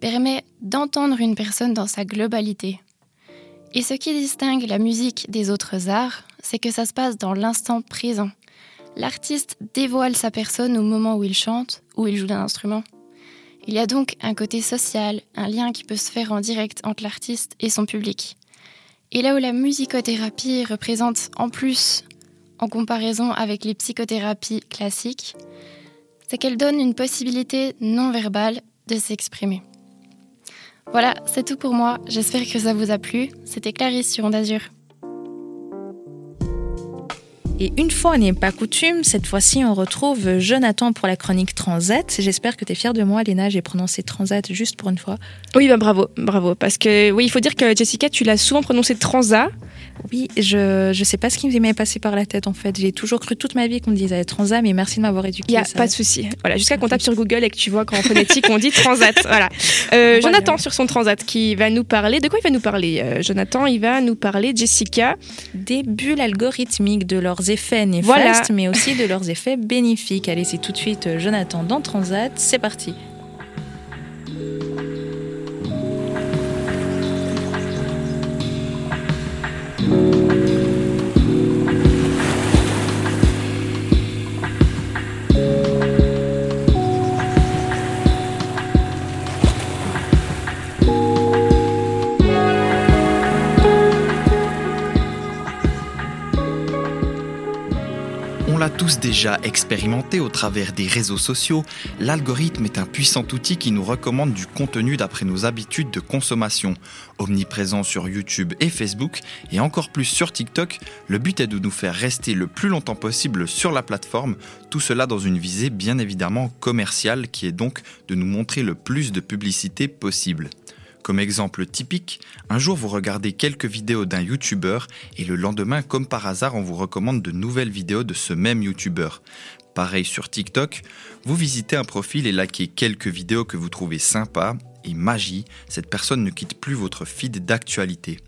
permet d'entendre une personne dans sa globalité. Et ce qui distingue la musique des autres arts, c'est que ça se passe dans l'instant présent. L'artiste dévoile sa personne au moment où il chante ou il joue d'un instrument. Il y a donc un côté social, un lien qui peut se faire en direct entre l'artiste et son public. Et là où la musicothérapie représente en plus, en comparaison avec les psychothérapies classiques, c'est qu'elle donne une possibilité non verbale de s'exprimer. Voilà, c'est tout pour moi. J'espère que ça vous a plu. C'était Clarisse sur Onde Azur. Et une fois n'est pas coutume, cette fois-ci on retrouve Jonathan pour la chronique Transat. J'espère que tu es fière de moi, Léna, j'ai prononcé Transat juste pour une fois. Oui, bah bravo, bravo. Parce que oui, il faut dire que Jessica, tu l'as souvent prononcé Transat. Oui, je ne sais pas ce qui m'est passé par la tête en fait. J'ai toujours cru toute ma vie qu'on disait transat, mais merci de m'avoir éduqué. Il n'y a pas de souci. Voilà, jusqu'à qu'on tape sur Google et que tu vois qu'en phonétique on dit transat. Voilà. Euh, Jonathan sur son transat qui va nous parler. De quoi il va nous parler euh, Jonathan, il va nous parler, Jessica. Des bulles algorithmiques, de leurs effets néfastes, mais aussi de leurs effets bénéfiques. Allez, c'est tout de suite euh, Jonathan dans Transat. C'est parti. Tous déjà expérimenté au travers des réseaux sociaux, l'algorithme est un puissant outil qui nous recommande du contenu d'après nos habitudes de consommation. Omniprésent sur YouTube et Facebook et encore plus sur TikTok, le but est de nous faire rester le plus longtemps possible sur la plateforme, tout cela dans une visée bien évidemment commerciale qui est donc de nous montrer le plus de publicité possible. Comme exemple typique, un jour vous regardez quelques vidéos d'un YouTuber et le lendemain, comme par hasard, on vous recommande de nouvelles vidéos de ce même YouTuber. Pareil sur TikTok, vous visitez un profil et likez quelques vidéos que vous trouvez sympas et magie, cette personne ne quitte plus votre feed d'actualité.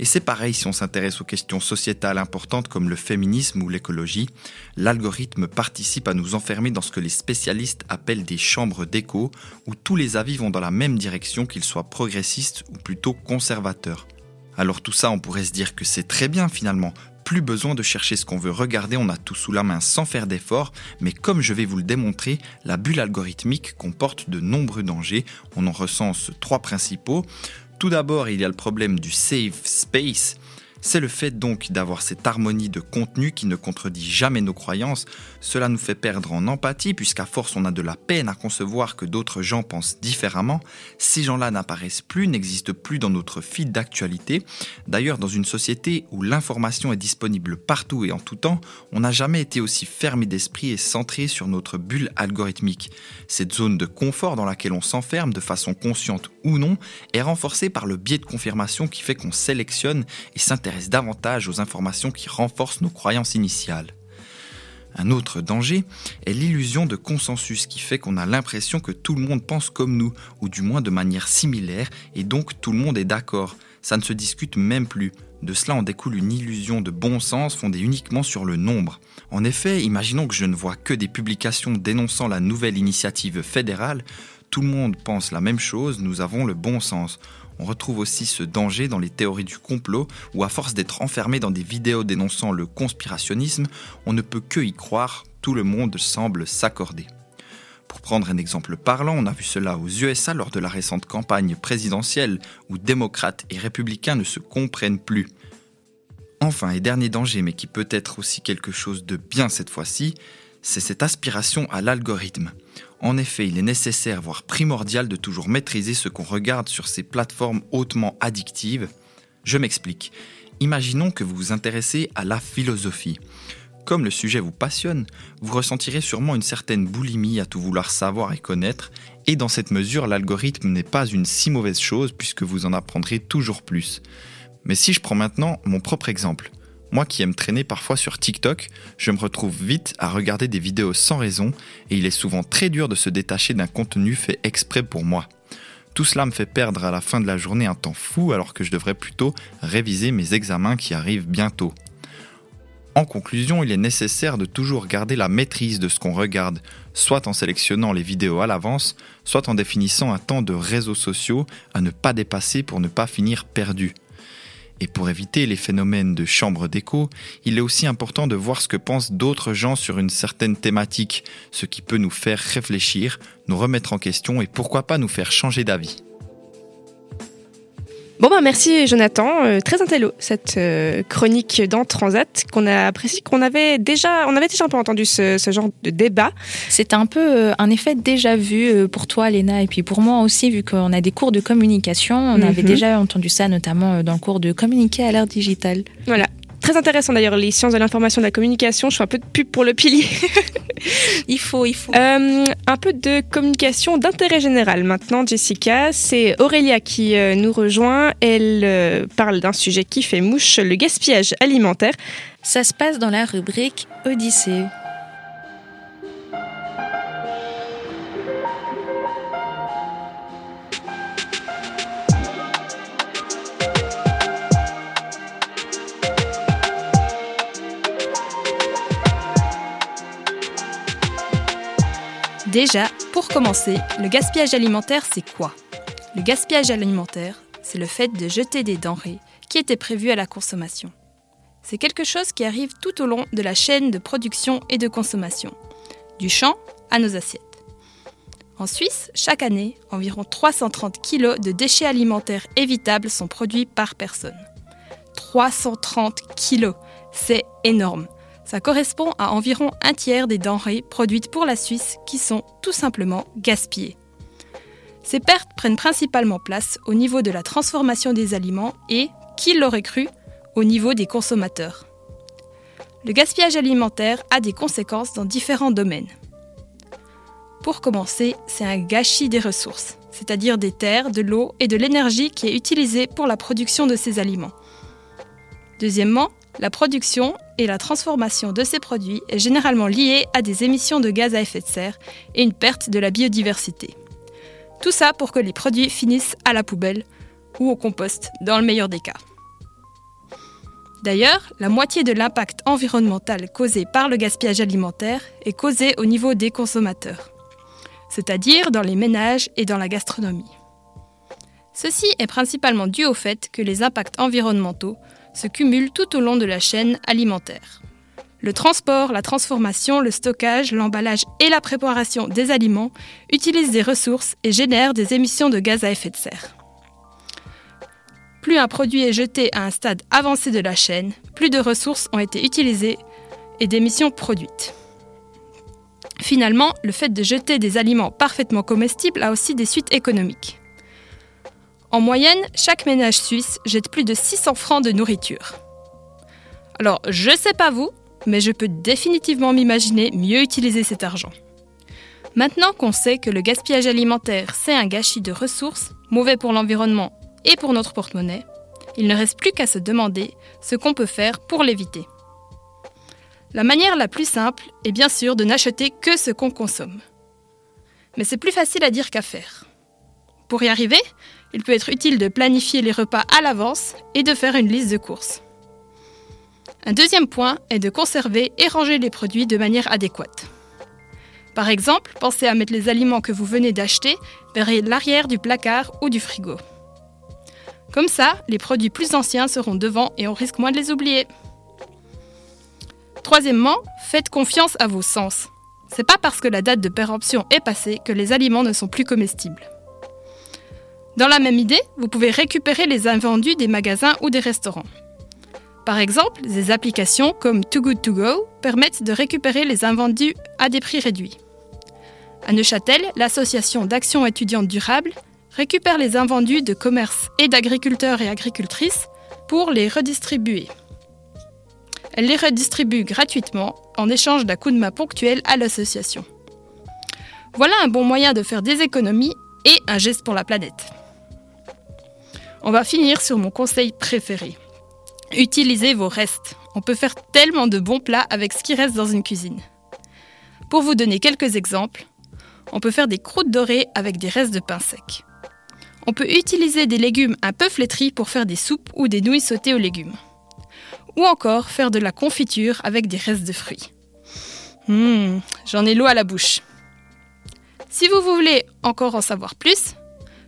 Et c'est pareil si on s'intéresse aux questions sociétales importantes comme le féminisme ou l'écologie. L'algorithme participe à nous enfermer dans ce que les spécialistes appellent des chambres d'écho, où tous les avis vont dans la même direction, qu'ils soient progressistes ou plutôt conservateurs. Alors tout ça, on pourrait se dire que c'est très bien finalement, plus besoin de chercher ce qu'on veut regarder, on a tout sous la main sans faire d'effort, mais comme je vais vous le démontrer, la bulle algorithmique comporte de nombreux dangers, on en recense trois principaux. Tout d'abord, il y a le problème du safe space. C'est le fait donc d'avoir cette harmonie de contenu qui ne contredit jamais nos croyances. Cela nous fait perdre en empathie puisqu'à force on a de la peine à concevoir que d'autres gens pensent différemment. Ces gens-là n'apparaissent plus, n'existent plus dans notre feed d'actualité. D'ailleurs, dans une société où l'information est disponible partout et en tout temps, on n'a jamais été aussi fermé d'esprit et centré sur notre bulle algorithmique. Cette zone de confort dans laquelle on s'enferme de façon consciente ou non est renforcée par le biais de confirmation qui fait qu'on sélectionne et s'intéresse davantage aux informations qui renforcent nos croyances initiales. Un autre danger est l'illusion de consensus qui fait qu'on a l'impression que tout le monde pense comme nous, ou du moins de manière similaire, et donc tout le monde est d'accord. Ça ne se discute même plus. De cela en découle une illusion de bon sens fondée uniquement sur le nombre. En effet, imaginons que je ne vois que des publications dénonçant la nouvelle initiative fédérale. Tout le monde pense la même chose, nous avons le bon sens. On retrouve aussi ce danger dans les théories du complot, où à force d'être enfermé dans des vidéos dénonçant le conspirationnisme, on ne peut que y croire, tout le monde semble s'accorder. Pour prendre un exemple parlant, on a vu cela aux USA lors de la récente campagne présidentielle, où démocrates et républicains ne se comprennent plus. Enfin, et dernier danger, mais qui peut être aussi quelque chose de bien cette fois-ci, c'est cette aspiration à l'algorithme. En effet, il est nécessaire, voire primordial, de toujours maîtriser ce qu'on regarde sur ces plateformes hautement addictives. Je m'explique. Imaginons que vous vous intéressez à la philosophie. Comme le sujet vous passionne, vous ressentirez sûrement une certaine boulimie à tout vouloir savoir et connaître, et dans cette mesure, l'algorithme n'est pas une si mauvaise chose puisque vous en apprendrez toujours plus. Mais si je prends maintenant mon propre exemple, moi qui aime traîner parfois sur TikTok, je me retrouve vite à regarder des vidéos sans raison et il est souvent très dur de se détacher d'un contenu fait exprès pour moi. Tout cela me fait perdre à la fin de la journée un temps fou alors que je devrais plutôt réviser mes examens qui arrivent bientôt. En conclusion, il est nécessaire de toujours garder la maîtrise de ce qu'on regarde, soit en sélectionnant les vidéos à l'avance, soit en définissant un temps de réseaux sociaux à ne pas dépasser pour ne pas finir perdu. Et pour éviter les phénomènes de chambre d'écho, il est aussi important de voir ce que pensent d'autres gens sur une certaine thématique, ce qui peut nous faire réfléchir, nous remettre en question et pourquoi pas nous faire changer d'avis. Bon bah merci Jonathan, euh, très intello cette euh, chronique dans Transat qu'on a apprécié, qu'on avait déjà, on avait déjà un peu entendu ce, ce genre de débat. C'est un peu euh, un effet déjà vu euh, pour toi Léna et puis pour moi aussi vu qu'on a des cours de communication, on Mhm. avait déjà entendu ça notamment euh, dans le cours de communiquer à l'ère digitale. Voilà. Très intéressant d'ailleurs, les sciences de l'information et de la communication. Je fais un peu de pub pour le pilier. il faut, il faut. Euh, un peu de communication d'intérêt général maintenant, Jessica. C'est Aurélia qui euh, nous rejoint. Elle euh, parle d'un sujet qui fait mouche, le gaspillage alimentaire. Ça se passe dans la rubrique Odyssée. Déjà, pour commencer, le gaspillage alimentaire, c'est quoi? Le gaspillage alimentaire, c'est le fait de jeter des denrées qui étaient prévues à la consommation. C'est quelque chose qui arrive tout au long de la chaîne de production et de consommation, du champ à nos assiettes. En Suisse, chaque année, environ 330 kg de déchets alimentaires évitables sont produits par personne. 330 kg, c'est énorme. Ça correspond à environ un tiers des denrées produites pour la Suisse qui sont tout simplement gaspillées. Ces pertes prennent principalement place au niveau de la transformation des aliments et, qui l'aurait cru, au niveau des consommateurs. Le gaspillage alimentaire a des conséquences dans différents domaines. Pour commencer, c'est un gâchis des ressources, c'est-à-dire des terres, de l'eau et de l'énergie qui est utilisée pour la production de ces aliments. Deuxièmement, la production et la transformation de ces produits est généralement liée à des émissions de gaz à effet de serre et une perte de la biodiversité. Tout ça pour que les produits finissent à la poubelle ou au compost, dans le meilleur des cas. D'ailleurs, la moitié de l'impact environnemental causé par le gaspillage alimentaire est causé au niveau des consommateurs, c'est-à-dire dans les ménages et dans la gastronomie. Ceci est principalement dû au fait que les impacts environnementaux se cumulent tout au long de la chaîne alimentaire. Le transport, la transformation, le stockage, l'emballage et la préparation des aliments utilisent des ressources et génèrent des émissions de gaz à effet de serre. plus un produit est jeté à un stade avancé de la chaîne, plus de ressources ont été utilisées et d'émissions produites. Finalement, le fait de jeter des aliments parfaitement comestibles a aussi des suites économiques. En moyenne, chaque ménage suisse jette plus de 600 francs de nourriture. Alors, je sais pas vous, mais je peux définitivement m'imaginer mieux utiliser cet argent. Maintenant qu'on sait que le gaspillage alimentaire, c'est un gâchis de ressources, mauvais pour l'environnement et pour notre porte-monnaie, il ne reste plus qu'à se demander ce qu'on peut faire pour l'éviter. La manière la plus simple est bien sûr de n'acheter que ce qu'on consomme. Mais c'est plus facile à dire qu'à faire. Pour y arriver, il peut être utile de planifier les repas à l'avance et de faire une liste de courses. Un deuxième point est de conserver et ranger les produits de manière adéquate. Par exemple, pensez à mettre les aliments que vous venez d'acheter vers l'arrière du placard ou du frigo. Comme ça, les produits plus anciens seront devant et on risque moins de les oublier. Troisièmement, faites confiance à vos sens. C'est pas parce que la date de péremption est passée que les aliments ne sont plus comestibles. Dans la même idée, vous pouvez récupérer les invendus des magasins ou des restaurants. Par exemple, des applications comme Too Good To Go permettent de récupérer les invendus à des prix réduits. À Neuchâtel, l'association d'action étudiante durable récupère les invendus de commerces et d'agriculteurs et agricultrices pour les redistribuer. Elle les redistribue gratuitement en échange d'un coup de main ponctuel à l'association. Voilà un bon moyen de faire des économies et un geste pour la planète. On va finir sur mon conseil préféré. Utilisez vos restes. On peut faire tellement de bons plats avec ce qui reste dans une cuisine. Pour vous donner quelques exemples, on peut faire des croûtes dorées avec des restes de pain sec. On peut utiliser des légumes un peu flétris pour faire des soupes ou des nouilles sautées aux légumes. Ou encore faire de la confiture avec des restes de fruits. Hum, j'en ai l'eau à la bouche. Si vous voulez encore en savoir plus,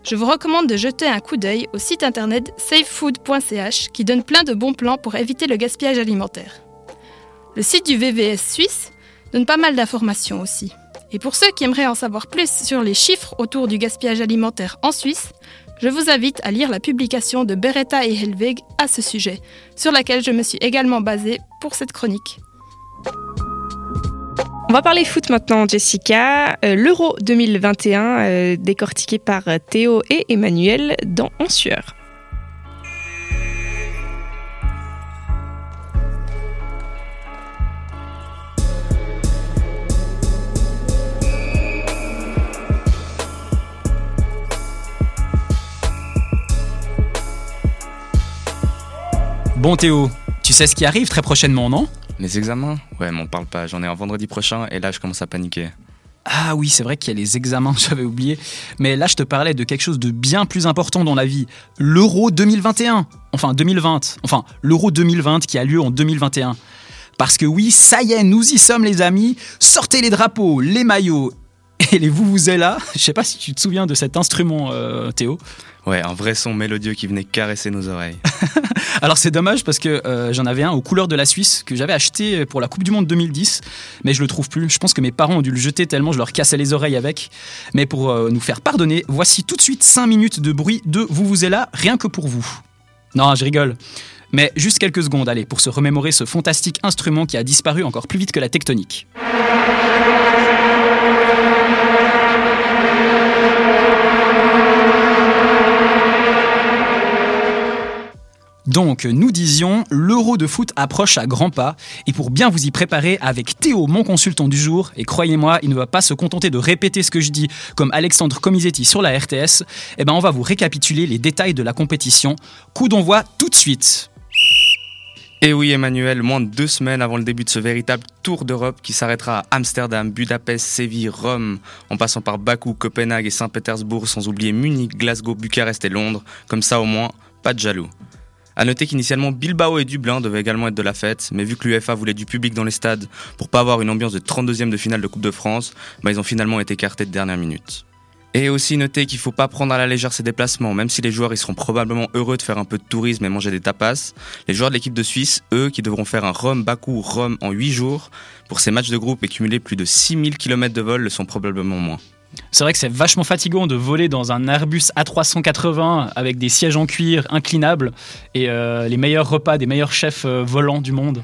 je vous recommande de jeter un coup d'œil au site internet safefood.ch qui donne plein de bons plans pour éviter le gaspillage alimentaire. Le site du VVS suisse donne pas mal d'informations aussi. Et pour ceux qui aimeraient en savoir plus sur les chiffres autour du gaspillage alimentaire en Suisse, je vous invite à lire la publication de Beretta et Helveg à ce sujet, sur laquelle je me suis également basée pour cette chronique. On va parler foot maintenant, Jessica. Euh, L'Euro 2021, euh, décortiqué par Théo et Emmanuel dans En sueur. Bon Théo, tu sais ce qui arrive très prochainement, non? Les examens? Ouais, m'en parle pas. J'en ai un vendredi prochain et là, je commence à paniquer. Ah oui, c'est vrai qu'il y a les examens, j'avais oublié. Mais là, je te parlais de quelque chose de bien plus important dans la vie. L'Euro 2021. Enfin, 2020. Enfin, l'Euro 2020 qui a lieu en 2021. Parce que oui, ça y est, nous y sommes les amis. Sortez les drapeaux, les maillots et les vous vous êtes là. Je sais pas si tu te souviens de cet instrument, euh, Théo. Ouais, un vrai son mélodieux qui venait caresser nos oreilles. Alors c'est dommage parce que euh, j'en avais un aux couleurs de la Suisse que j'avais acheté pour la Coupe du Monde 2010, mais je le trouve plus. Je pense que mes parents ont dû le jeter tellement je leur cassais les oreilles avec. Mais pour euh, nous faire pardonner, voici tout de suite 5 minutes de bruit de Vous vous êtes là, rien que pour vous. Non, je rigole. Mais juste quelques secondes, allez, pour se remémorer ce fantastique instrument qui a disparu encore plus vite que la tectonique. Donc, nous disions, l'euro de foot approche à grands pas, et pour bien vous y préparer avec Théo, mon consultant du jour, et croyez-moi, il ne va pas se contenter de répéter ce que je dis comme Alexandre Comisetti sur la RTS, eh ben on va vous récapituler les détails de la compétition. Coup d'envoi tout de suite. Et oui, Emmanuel, moins de deux semaines avant le début de ce véritable tour d'Europe qui s'arrêtera à Amsterdam, Budapest, Séville, Rome, en passant par Bakou, Copenhague et Saint-Pétersbourg, sans oublier Munich, Glasgow, Bucarest et Londres. Comme ça, au moins, pas de jaloux. A noter qu'initialement Bilbao et Dublin devaient également être de la fête, mais vu que l'UEFA voulait du public dans les stades pour pas avoir une ambiance de 32e de finale de Coupe de France, bah ils ont finalement été écartés de dernière minute. Et aussi noter qu'il faut pas prendre à la légère ces déplacements, même si les joueurs ils seront probablement heureux de faire un peu de tourisme et manger des tapas. Les joueurs de l'équipe de Suisse, eux, qui devront faire un Rome-Bakou-Rome en 8 jours, pour ces matchs de groupe et cumuler plus de 6000 km de vol, le sont probablement moins. C'est vrai que c'est vachement fatigant de voler dans un Airbus A380 avec des sièges en cuir inclinables et euh, les meilleurs repas des meilleurs chefs euh, volants du monde.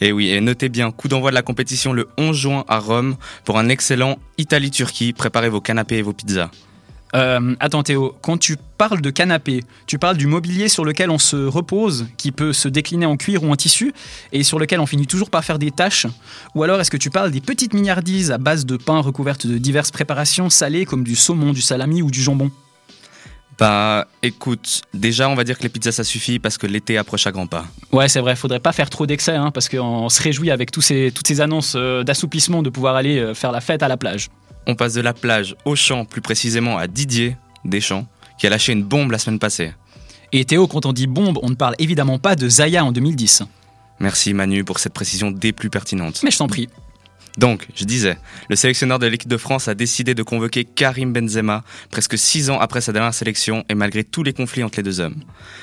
Et oui, et notez bien, coup d'envoi de la compétition le 11 juin à Rome pour un excellent Italie-Turquie. Préparez vos canapés et vos pizzas. Euh, attends Théo, quand tu parles de canapé, tu parles du mobilier sur lequel on se repose, qui peut se décliner en cuir ou en tissu, et sur lequel on finit toujours par faire des taches Ou alors est-ce que tu parles des petites mignardises à base de pain recouvertes de diverses préparations salées comme du saumon, du salami ou du jambon? Bah écoute, déjà on va dire que les pizzas ça suffit parce que l'été approche à grands pas. Ouais, c'est vrai, faudrait pas faire trop d'excès, hein, parce qu'on se réjouit avec tous ces, toutes ces annonces euh, d'assouplissement de pouvoir aller euh, faire la fête à la plage. On passe de la plage au champ, plus précisément à Didier Deschamps, qui a lâché une bombe la semaine passée. Et Théo, quand on dit bombe, on ne parle évidemment pas de Zaya en 2010. Merci Manu pour cette précision des plus pertinentes. Mais je t'en prie. Donc, je disais, le sélectionneur de l'équipe de France a décidé de convoquer Karim Benzema presque six ans après sa dernière sélection et malgré tous les conflits entre les deux hommes.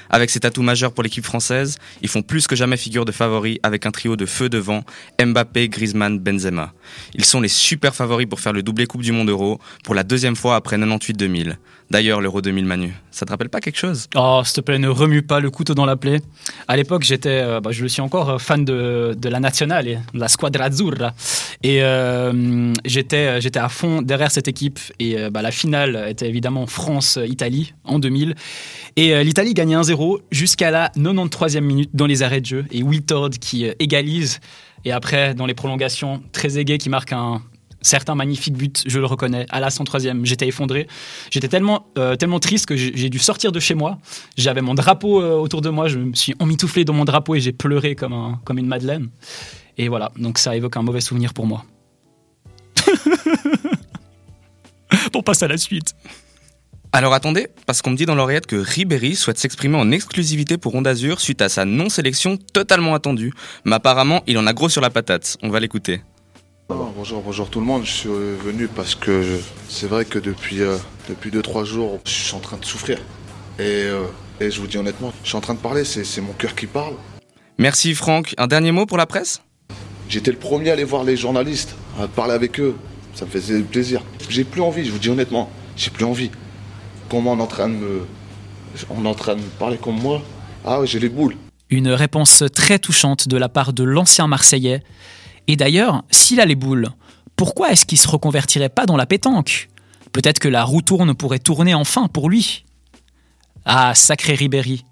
Avec cet atout majeur pour l'équipe française, ils font plus que jamais figure de favoris avec un trio de feu devant Mbappé, Griezmann, Benzema. Ils sont les super favoris pour faire le doublé Coupe du Monde Euro pour la deuxième fois après 98-2000. D'ailleurs, l'Euro 2000 Manu, ça te rappelle pas quelque chose? Oh, s'il te plaît, ne remue pas le couteau dans la plaie. À l'époque, j'étais, euh, bah, je le suis encore, euh, fan de, la nationale, la squadra azzurra. Et euh, j'étais, j'étais à fond derrière cette équipe. Et euh, bah, la finale était évidemment France-Italie en 2000. Et euh, l'Italie gagnait 1-0 jusqu'à la 93e minute dans les arrêts de jeu. Et Wiltord qui euh, égalise. Et après, dans les prolongations, très aigué qui marque un, certains magnifiques buts, je le reconnais, à la 103e, j'étais effondré. J'étais tellement, euh, tellement triste que j'ai dû sortir de chez moi. J'avais mon drapeau euh, autour de moi, je me suis emmitouflé dans mon drapeau et j'ai pleuré comme, un, comme une madeleine. Et voilà, donc ça évoque un mauvais souvenir pour moi. On passe à la suite. Alors attendez, parce qu'on me dit dans l'oreillette que Ribéry souhaite s'exprimer en exclusivité pour Ronde Azur suite à sa non-sélection totalement attendue. Mais apparemment, il en a gros sur la patate. On va l'écouter. Bonjour, bonjour tout le monde. Je suis venu parce que je- c'est vrai que depuis 2 depuis deux, trois jours, je suis en train de souffrir. Et, euh, et je vous dis honnêtement, je suis en train de parler, c'est mon cœur qui parle. Merci Franck. Un dernier mot pour la presse? J'étais le premier à aller voir les journalistes, à parler avec eux. Ça me faisait plaisir. J'ai plus envie, je vous dis honnêtement, j'ai plus envie. Comment on est en train de me, on est en train de me parler comme moi Ah ouais, j'ai les boules. Une réponse très touchante de la part de l'ancien Marseillais. Et d'ailleurs, s'il a les boules, pourquoi est-ce qu'il se reconvertirait pas dans la pétanque? Peut-être que la roue tourne pourrait tourner enfin pour lui. Ah, sacré Ribéry.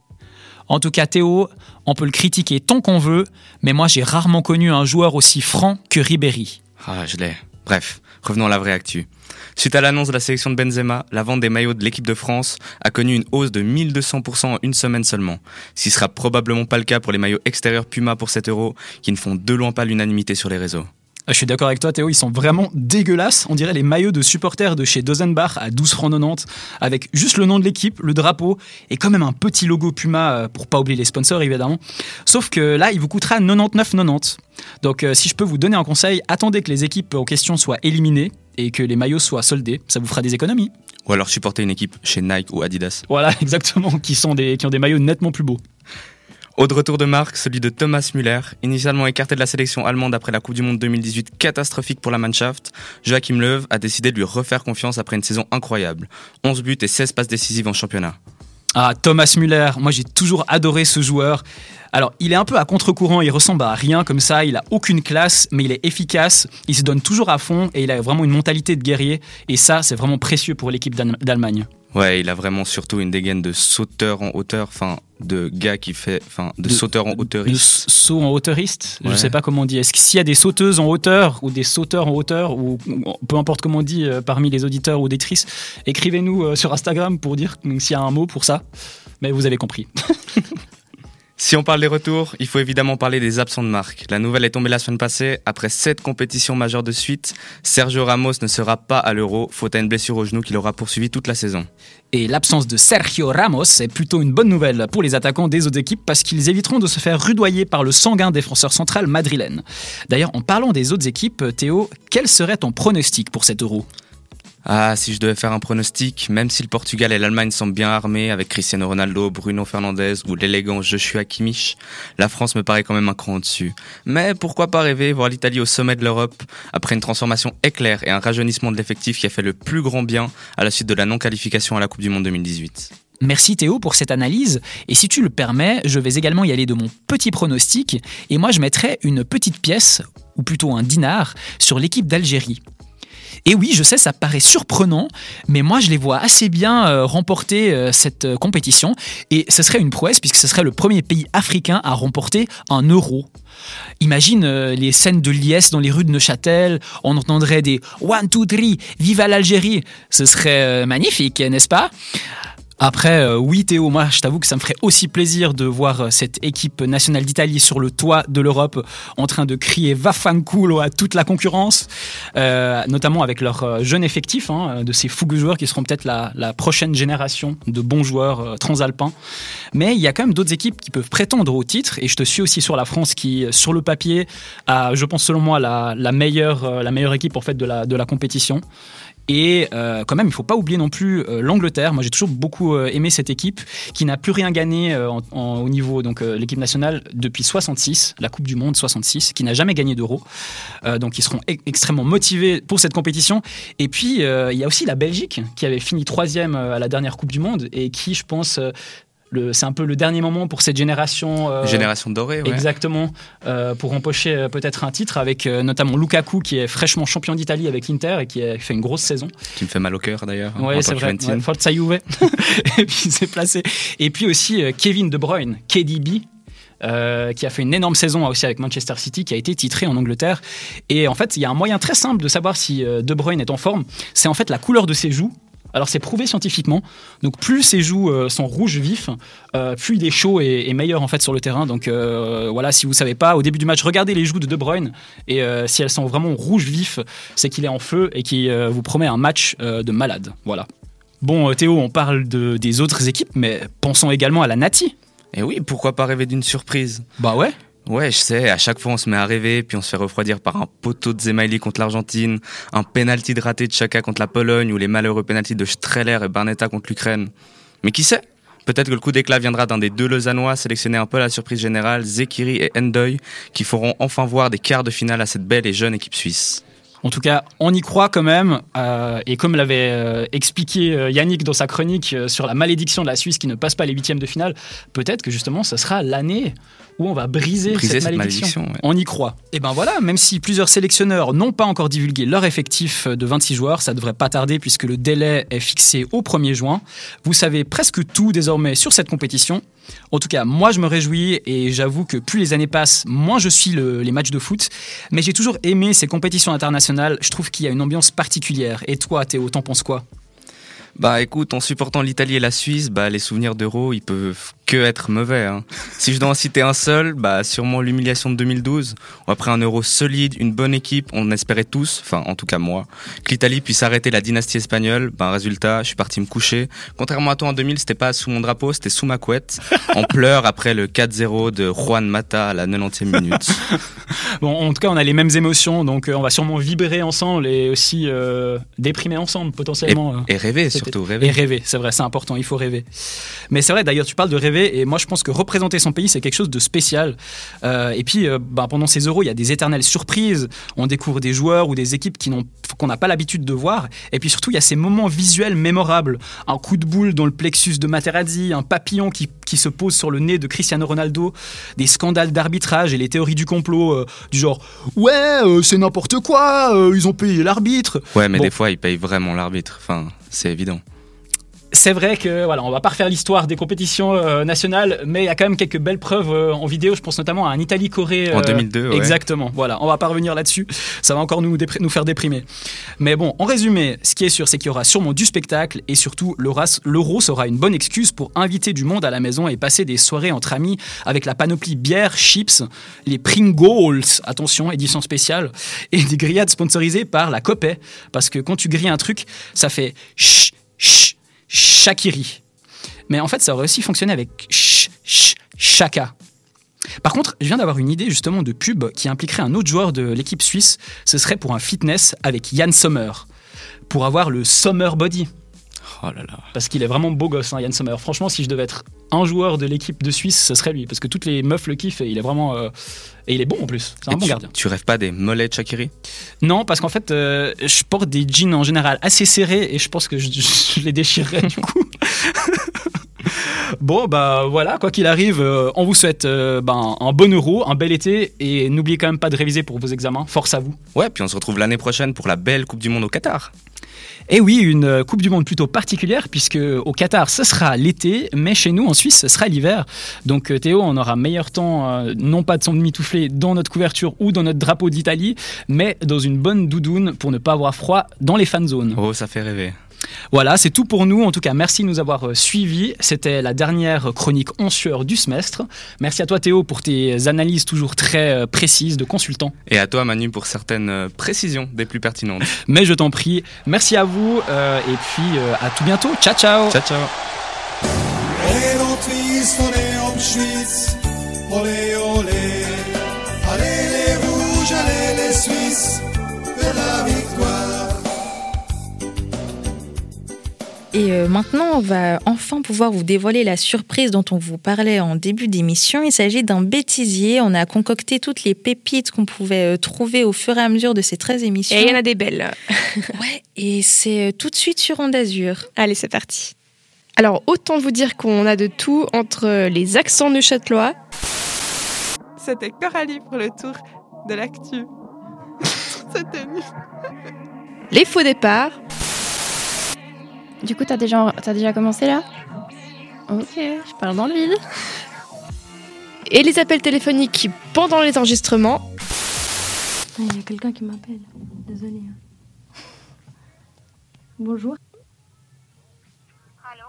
En tout cas, Théo, on peut le critiquer tant qu'on veut, mais moi j'ai rarement connu un joueur aussi franc que Ribéry. Ah, je l'ai. Bref, revenons à la vraie actu. Suite à l'annonce de la sélection de Benzema, la vente des maillots de l'équipe de France a connu une hausse de 1200% en une semaine seulement. Ce qui sera probablement pas le cas pour les maillots extérieurs Puma pour 7 euros, qui ne font de loin pas l'unanimité sur les réseaux. Ah, Je suis d'accord avec toi, Théo, ils sont vraiment dégueulasses. On dirait les maillots de supporters de chez Dozenbach à 12 francs 90, avec juste le nom de l'équipe, le drapeau et quand même un petit logo Puma euh, pour pas oublier les sponsors évidemment. Sauf que là, il vous coûtera 99,90. Donc euh, si je peux vous donner un conseil, attendez que les équipes en question soient éliminées et que les maillots soient soldés. Ça vous fera des économies. Ou alors supporter une équipe chez Nike ou Adidas. Voilà, exactement, qui, sont des, qui ont des maillots nettement plus beaux. Autre retour de marque, celui de Thomas Müller, initialement écarté de la sélection allemande après la Coupe du Monde 2018 catastrophique pour la Mannschaft, Joachim Löw a décidé de lui refaire confiance après une saison incroyable. 11 buts et 16 passes décisives en championnat. Ah, Thomas Müller, moi j'ai toujours adoré ce joueur. Alors, il est un peu à contre-courant, il ressemble à rien comme ça, il a aucune classe, mais il est efficace, il se donne toujours à fond et il a vraiment une mentalité de guerrier. Et ça, c'est vraiment précieux pour l'équipe d'Allem- d'Allemagne. Ouais, il a vraiment surtout une dégaine de sauteur en hauteur, enfin de gars qui fait, enfin de, sauteur en De hauteuriste. saut en hauteuriste? Je Ouais. sais pas comment on dit. Est-ce que s'il y a des sauteuses en hauteur ou des sauteurs en hauteur, ou ou peu importe comment on dit euh, parmi les auditeurs ou auditrices, écrivez-nous euh, sur Instagram pour dire s'il y a un mot pour ça. Mais vous avez compris. Si on parle des retours, il faut évidemment parler des absents de marque. La nouvelle est tombée la semaine passée. Après sept compétitions majeures de suite, Sergio Ramos ne sera pas à l'Euro, faute à une blessure au genou qui l'aura poursuivi toute la saison. Et l'absence de Sergio Ramos est plutôt une bonne nouvelle pour les attaquants des autres équipes parce qu'ils éviteront de se faire rudoyer par le sanguin défenseur central madrilène. D'ailleurs, en parlant des autres équipes, Théo, quel serait ton pronostic pour cet euro? Ah, si je devais faire un pronostic, même si le Portugal et l'Allemagne semblent bien armés avec Cristiano Ronaldo, Bruno Fernandes ou l'élégant Joshua Kimmich, la France me paraît quand même un cran au-dessus. Mais pourquoi pas rêver voir l'Italie au sommet de l'Europe après une transformation éclair et un rajeunissement de l'effectif qui a fait le plus grand bien à la suite de la non-qualification à la Coupe du Monde 2018. Merci Théo pour cette analyse. Et si tu le permets, je vais également y aller de mon petit pronostic. Et moi, je mettrai une petite pièce, ou plutôt un dinar, sur l'équipe d'Algérie. Et oui, je sais, ça paraît surprenant, mais moi je les vois assez bien euh, remporter euh, cette euh, compétition. Et ce serait une prouesse, puisque ce serait le premier pays africain à remporter un euro. Imagine les scènes de liesse dans les rues de Neuchâtel, on entendrait des One, two, three, vive l'Algérie. Ce serait magnifique, n'est-ce pas? Après, euh, oui Théo, moi je t'avoue que ça me ferait aussi plaisir de voir euh, cette équipe nationale d'Italie sur le toit de l'Europe en train de crier Vaffanculo à toute la concurrence, euh, notamment avec leur jeune effectif, hein, de ces fougueux joueurs qui seront peut-être la, prochaine génération de bons joueurs transalpins. Mais il y a quand même d'autres équipes qui peuvent prétendre au titre, et je te suis aussi sur la France qui, sur le papier, a, je pense selon moi, la, meilleure, équipe en fait de la compétition. Et euh, quand même, il ne faut pas oublier non plus euh, l'Angleterre. Moi, j'ai toujours beaucoup euh, aimé cette équipe qui n'a plus rien gagné au niveau donc l'équipe nationale depuis 66, la Coupe du Monde 66, qui n'a jamais gagné d'euro. donc, ils seront e-, extrêmement motivés pour cette compétition. Et puis, il y a aussi la Belgique qui avait fini troisième à la dernière Coupe du Monde et qui, je pense, c'est un peu le dernier moment pour cette génération. Euh, génération dorée, ouais. Exactement, euh, pour empocher euh, peut-être un titre avec notamment Lukaku qui est fraîchement champion d'Italie avec l'Inter et qui a fait une grosse saison. Qui me fait mal au cœur d'ailleurs. Oui, c'est vrai. Ouais, Forza Juve. et puis s'est placé. Et puis aussi Kevin De Bruyne, KDB, qui a fait une énorme saison aussi avec Manchester City, qui a été titré en Angleterre. Et en fait, il y a un moyen très simple de savoir si De Bruyne est en forme. C'est en fait la couleur de ses joues. Alors c'est prouvé scientifiquement. Donc plus ses joues euh, sont rouges vifs, euh, plus il est chaud et, meilleur en fait sur le terrain. Donc euh, voilà, si vous savez pas, au début du match, regardez les joues de De Bruyne et si elles sont vraiment rouges vifs, c'est qu'il est en feu et qui vous promet un match de malade. Voilà. Bon Théo, on parle de, des autres équipes, mais pensons également à la Nati. Et oui, pourquoi pas rêver d'une surprise? Bah ouais. Ouais, je sais, à chaque fois on se met à rêver, puis on se fait refroidir par un poteau de Zemaili contre l'Argentine, un penalty de raté de Chaka contre la Pologne, ou les malheureux penalty de Streller et Barnetta contre l'Ukraine. Mais qui sait? Peut-être que le coup d'éclat viendra d'un des deux Lausannois sélectionnés un peu à la surprise générale, Zekiri et Endoy, qui feront enfin voir des quarts de finale à cette belle et jeune équipe suisse. En tout cas, on y croit quand même. Euh, et comme l'avait euh, expliqué euh, Yannick dans sa chronique sur la malédiction de la Suisse qui ne passe pas les huitièmes de finale, peut-être que justement, ce sera l'année où on va briser, cette, malédiction. On y croit. Et ben voilà, même si plusieurs sélectionneurs n'ont pas encore divulgué leur effectif de 26 joueurs, ça devrait pas tarder puisque le délai est fixé au 1er juin. Vous savez presque tout désormais sur cette compétition. En tout cas, moi je me réjouis et j'avoue que plus les années passent, moins je suis les matchs de foot. Mais j'ai toujours aimé ces compétitions internationales. Je trouve qu'il y a une ambiance particulière. Et toi, Théo, t'en penses quoi? Bah écoute, en supportant l'Italie et la Suisse, bah les souvenirs d'Euro, ils peuvent que être mauvais. Hein. Si je dois en citer un seul, bah sûrement l'humiliation de 2012. Après un Euro solide, une bonne équipe, on espérait tous, enfin en tout cas moi, que l'Italie puisse arrêter la dynastie espagnole. Bah résultat, je suis parti me coucher. Contrairement à toi en 2000, c'était pas sous mon drapeau, c'était sous ma couette, en pleurs après le 4-0 de Juan Mata à la 90e minute. bon, en tout cas, on a les mêmes émotions, donc euh, on va sûrement vibrer ensemble et aussi euh, déprimer ensemble potentiellement. Et, et rêver surtout, rêver. Et rêver, c'est vrai, c'est important, il faut rêver. Mais c'est vrai, d'ailleurs, tu parles de rêver, et moi je pense que représenter son pays, c'est quelque chose de spécial. Euh, et puis, euh, bah, pendant ces euros, il y a des éternelles surprises. On découvre des joueurs ou des équipes qu'on n'a pas l'habitude de voir. Et puis surtout, il y a ces moments visuels mémorables. Un coup de boule dans le plexus de Materazzi, un papillon qui, qui se pose sur le nez de Cristiano Ronaldo, des scandales d'arbitrage et les théories du complot euh, du genre Ouais, c'est n'importe quoi, ils ont payé l'arbitre. Ouais, mais des fois, ils payent vraiment l'arbitre. Enfin, c'est évident c'est vrai que voilà, on va pas refaire l'histoire des compétitions euh, nationales, mais il y a quand même quelques belles preuves euh, en vidéo. Je pense notamment à un Italie-Corée. en 2002, euh, Exactement. Voilà, on va pas revenir là-dessus. Ça va encore nous, nous faire déprimer. Mais bon, en résumé, ce qui est sûr, c'est qu'il y aura sûrement du spectacle et surtout l'euro sera une bonne excuse pour inviter du monde à la maison et passer des soirées entre amis avec la panoplie bière, chips, les Pringles, attention, édition spéciale, et des grillades sponsorisées par la Copé, parce que quand tu grilles un truc, ça fait ch ch Shakiri. Mais en fait, ça aurait aussi fonctionné avec ch, ch, Chaka. Par contre, je viens d'avoir une idée justement de pub qui impliquerait un autre joueur de l'équipe suisse. Ce serait pour un fitness avec Yann Sommer. pour avoir le Summer Body. Oh là là. Parce qu'il est vraiment beau gosse, hein, Yann Sommer. Franchement, si je devais être un joueur de l'équipe de Suisse, ce serait lui. Parce que toutes les meufs le kiffent et il est vraiment. euh, et il est bon en plus. C'est un Et bon tu, gardien. tu rêves pas des mollets de Shakiri? Non, parce qu'en fait, euh, je porte des jeans en général assez serrés et je pense que je, je les déchirerais du coup. Bon, bah voilà, quoi qu'il arrive, euh, on vous souhaite ben, un bon euro, un bel été et n'oubliez quand même pas de réviser pour vos examens. Force à vous. Ouais, puis on se retrouve l'année prochaine pour la belle Coupe du Monde au Qatar. Et oui, une Coupe du Monde plutôt particulière, puisque au Qatar, ce sera l'été, mais chez nous, en Suisse, ce sera l'hiver. Donc euh, Théo, on aura meilleur temps, euh, non pas de s'emmitoufler dans notre couverture ou dans notre drapeau d'Italie, mais dans une bonne doudoune pour ne pas avoir froid dans les fan zones. Oh, ça fait rêver. Voilà, c'est tout pour nous. En tout cas, merci de nous avoir euh, suivis. C'était la dernière chronique 11 sueur du semestre. Merci à toi Théo pour tes analyses toujours très euh, précises de consultant. Et à toi Manu pour certaines euh, précisions des plus pertinentes. Mais je t'en prie, merci à vous euh, et puis euh, à tout bientôt. Ciao ciao. Ciao ciao. Rot-Weiß von der Schweiz, olé olé. Allez les rouges, allez les Suisses, vers la victoire. Et euh, maintenant, on va enfin pouvoir vous dévoiler la surprise dont on vous parlait en début d'émission. Il s'agit d'un bêtisier. On a concocté toutes les pépites qu'on pouvait euh, trouver au fur et à mesure de ces 13 émissions. Et il y en a des belles. ouais, et c'est euh, tout de suite sur Onde Azur. Allez, c'est parti. Alors, autant vous dire qu'on a de tout entre les accents neuchâtelois. C'était Coralie pour le tour de l'actu. C'était nul. Les faux départs. Du coup, t'as déjà, t'as déjà commencé là? Ok, je parle dans le vide. Et les appels téléphoniques pendant les enregistrements. Il y a quelqu'un qui m'appelle. Désolée. Bonjour. Allô?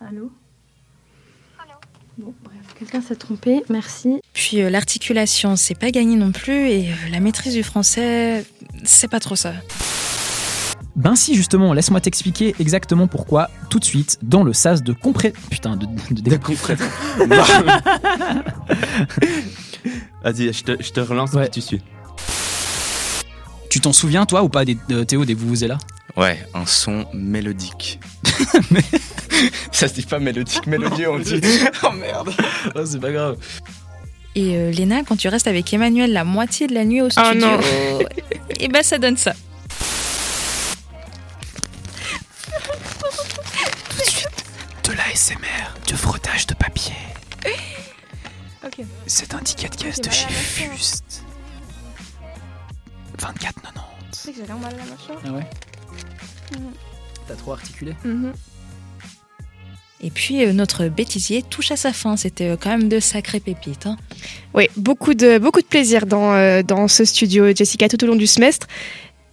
Allô? Bon, bref, quelqu'un s'est trompé, merci. Puis euh, l'articulation, c'est pas gagné non plus. Et euh, la maîtrise du français, c'est pas trop ça. Ben si justement, laisse-moi t'expliquer exactement pourquoi tout de suite dans le sas de compré... Putain, de, de, de, Vas-y, je te, je te relance Ouais. et tu suis. Tu t'en souviens toi ou pas des, de Théo des Vuvuzela Ouais, un son mélodique. ça se dit pas mélodique, mélodieux on dit. oh merde. Oh, c'est pas grave. Et euh, Léna, quand tu restes avec Emmanuel la moitié de la nuit au Ah studio, non. et ben ça donne ça. C'est un ticket de caisse de à chez. Fust. 24,90. Tu sais que j'avais mal à la mâchoire. Ah ouais Mhm. T'as trop articulé Mhm. Et puis euh, notre bêtisier touche à sa fin. C'était euh, quand même de sacrées pépites. hein. Oui, beaucoup de, beaucoup de plaisir dans, euh, dans ce studio, Jessica, tout au long du semestre.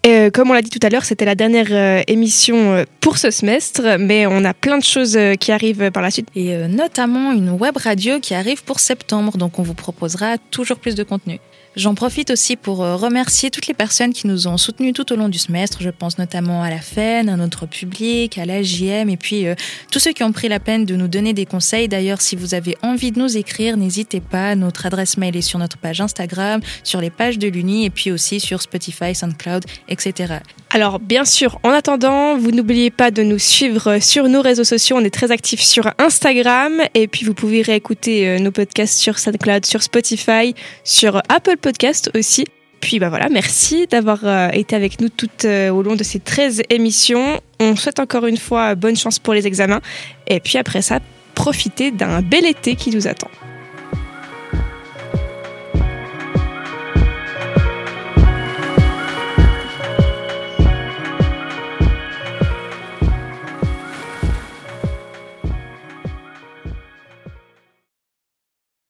Euh, comme on l'a dit tout à l'heure, c'était la dernière euh, émission euh, pour ce semestre, mais on a plein de choses euh, qui arrivent par la suite. Et notamment une web radio qui arrive pour septembre, donc on vous proposera toujours plus de contenu. J'en profite aussi pour euh, remercier toutes les personnes qui nous ont soutenus tout au long du semestre. Je pense notamment à la FEN, à notre public, à la JM et puis euh, tous ceux qui ont pris la peine de nous donner des conseils. D'ailleurs, si vous avez envie de nous écrire, n'hésitez pas. Notre adresse mail est sur notre page Instagram, sur les pages de l'Uni et puis aussi sur Spotify, SoundCloud, etc. Alors, bien sûr, en attendant, vous n'oubliez pas de nous suivre sur nos réseaux sociaux. On est très actifs sur Instagram. Et puis, vous pouvez réécouter euh, nos podcasts sur SoundCloud, sur Spotify, sur Apple Podcast aussi. Puis, bah voilà, merci d'avoir euh, été avec nous tout euh, au long de ces 13 émissions. On souhaite encore une fois bonne chance pour les examens. Et puis, après ça, profitez d'un bel été qui nous attend.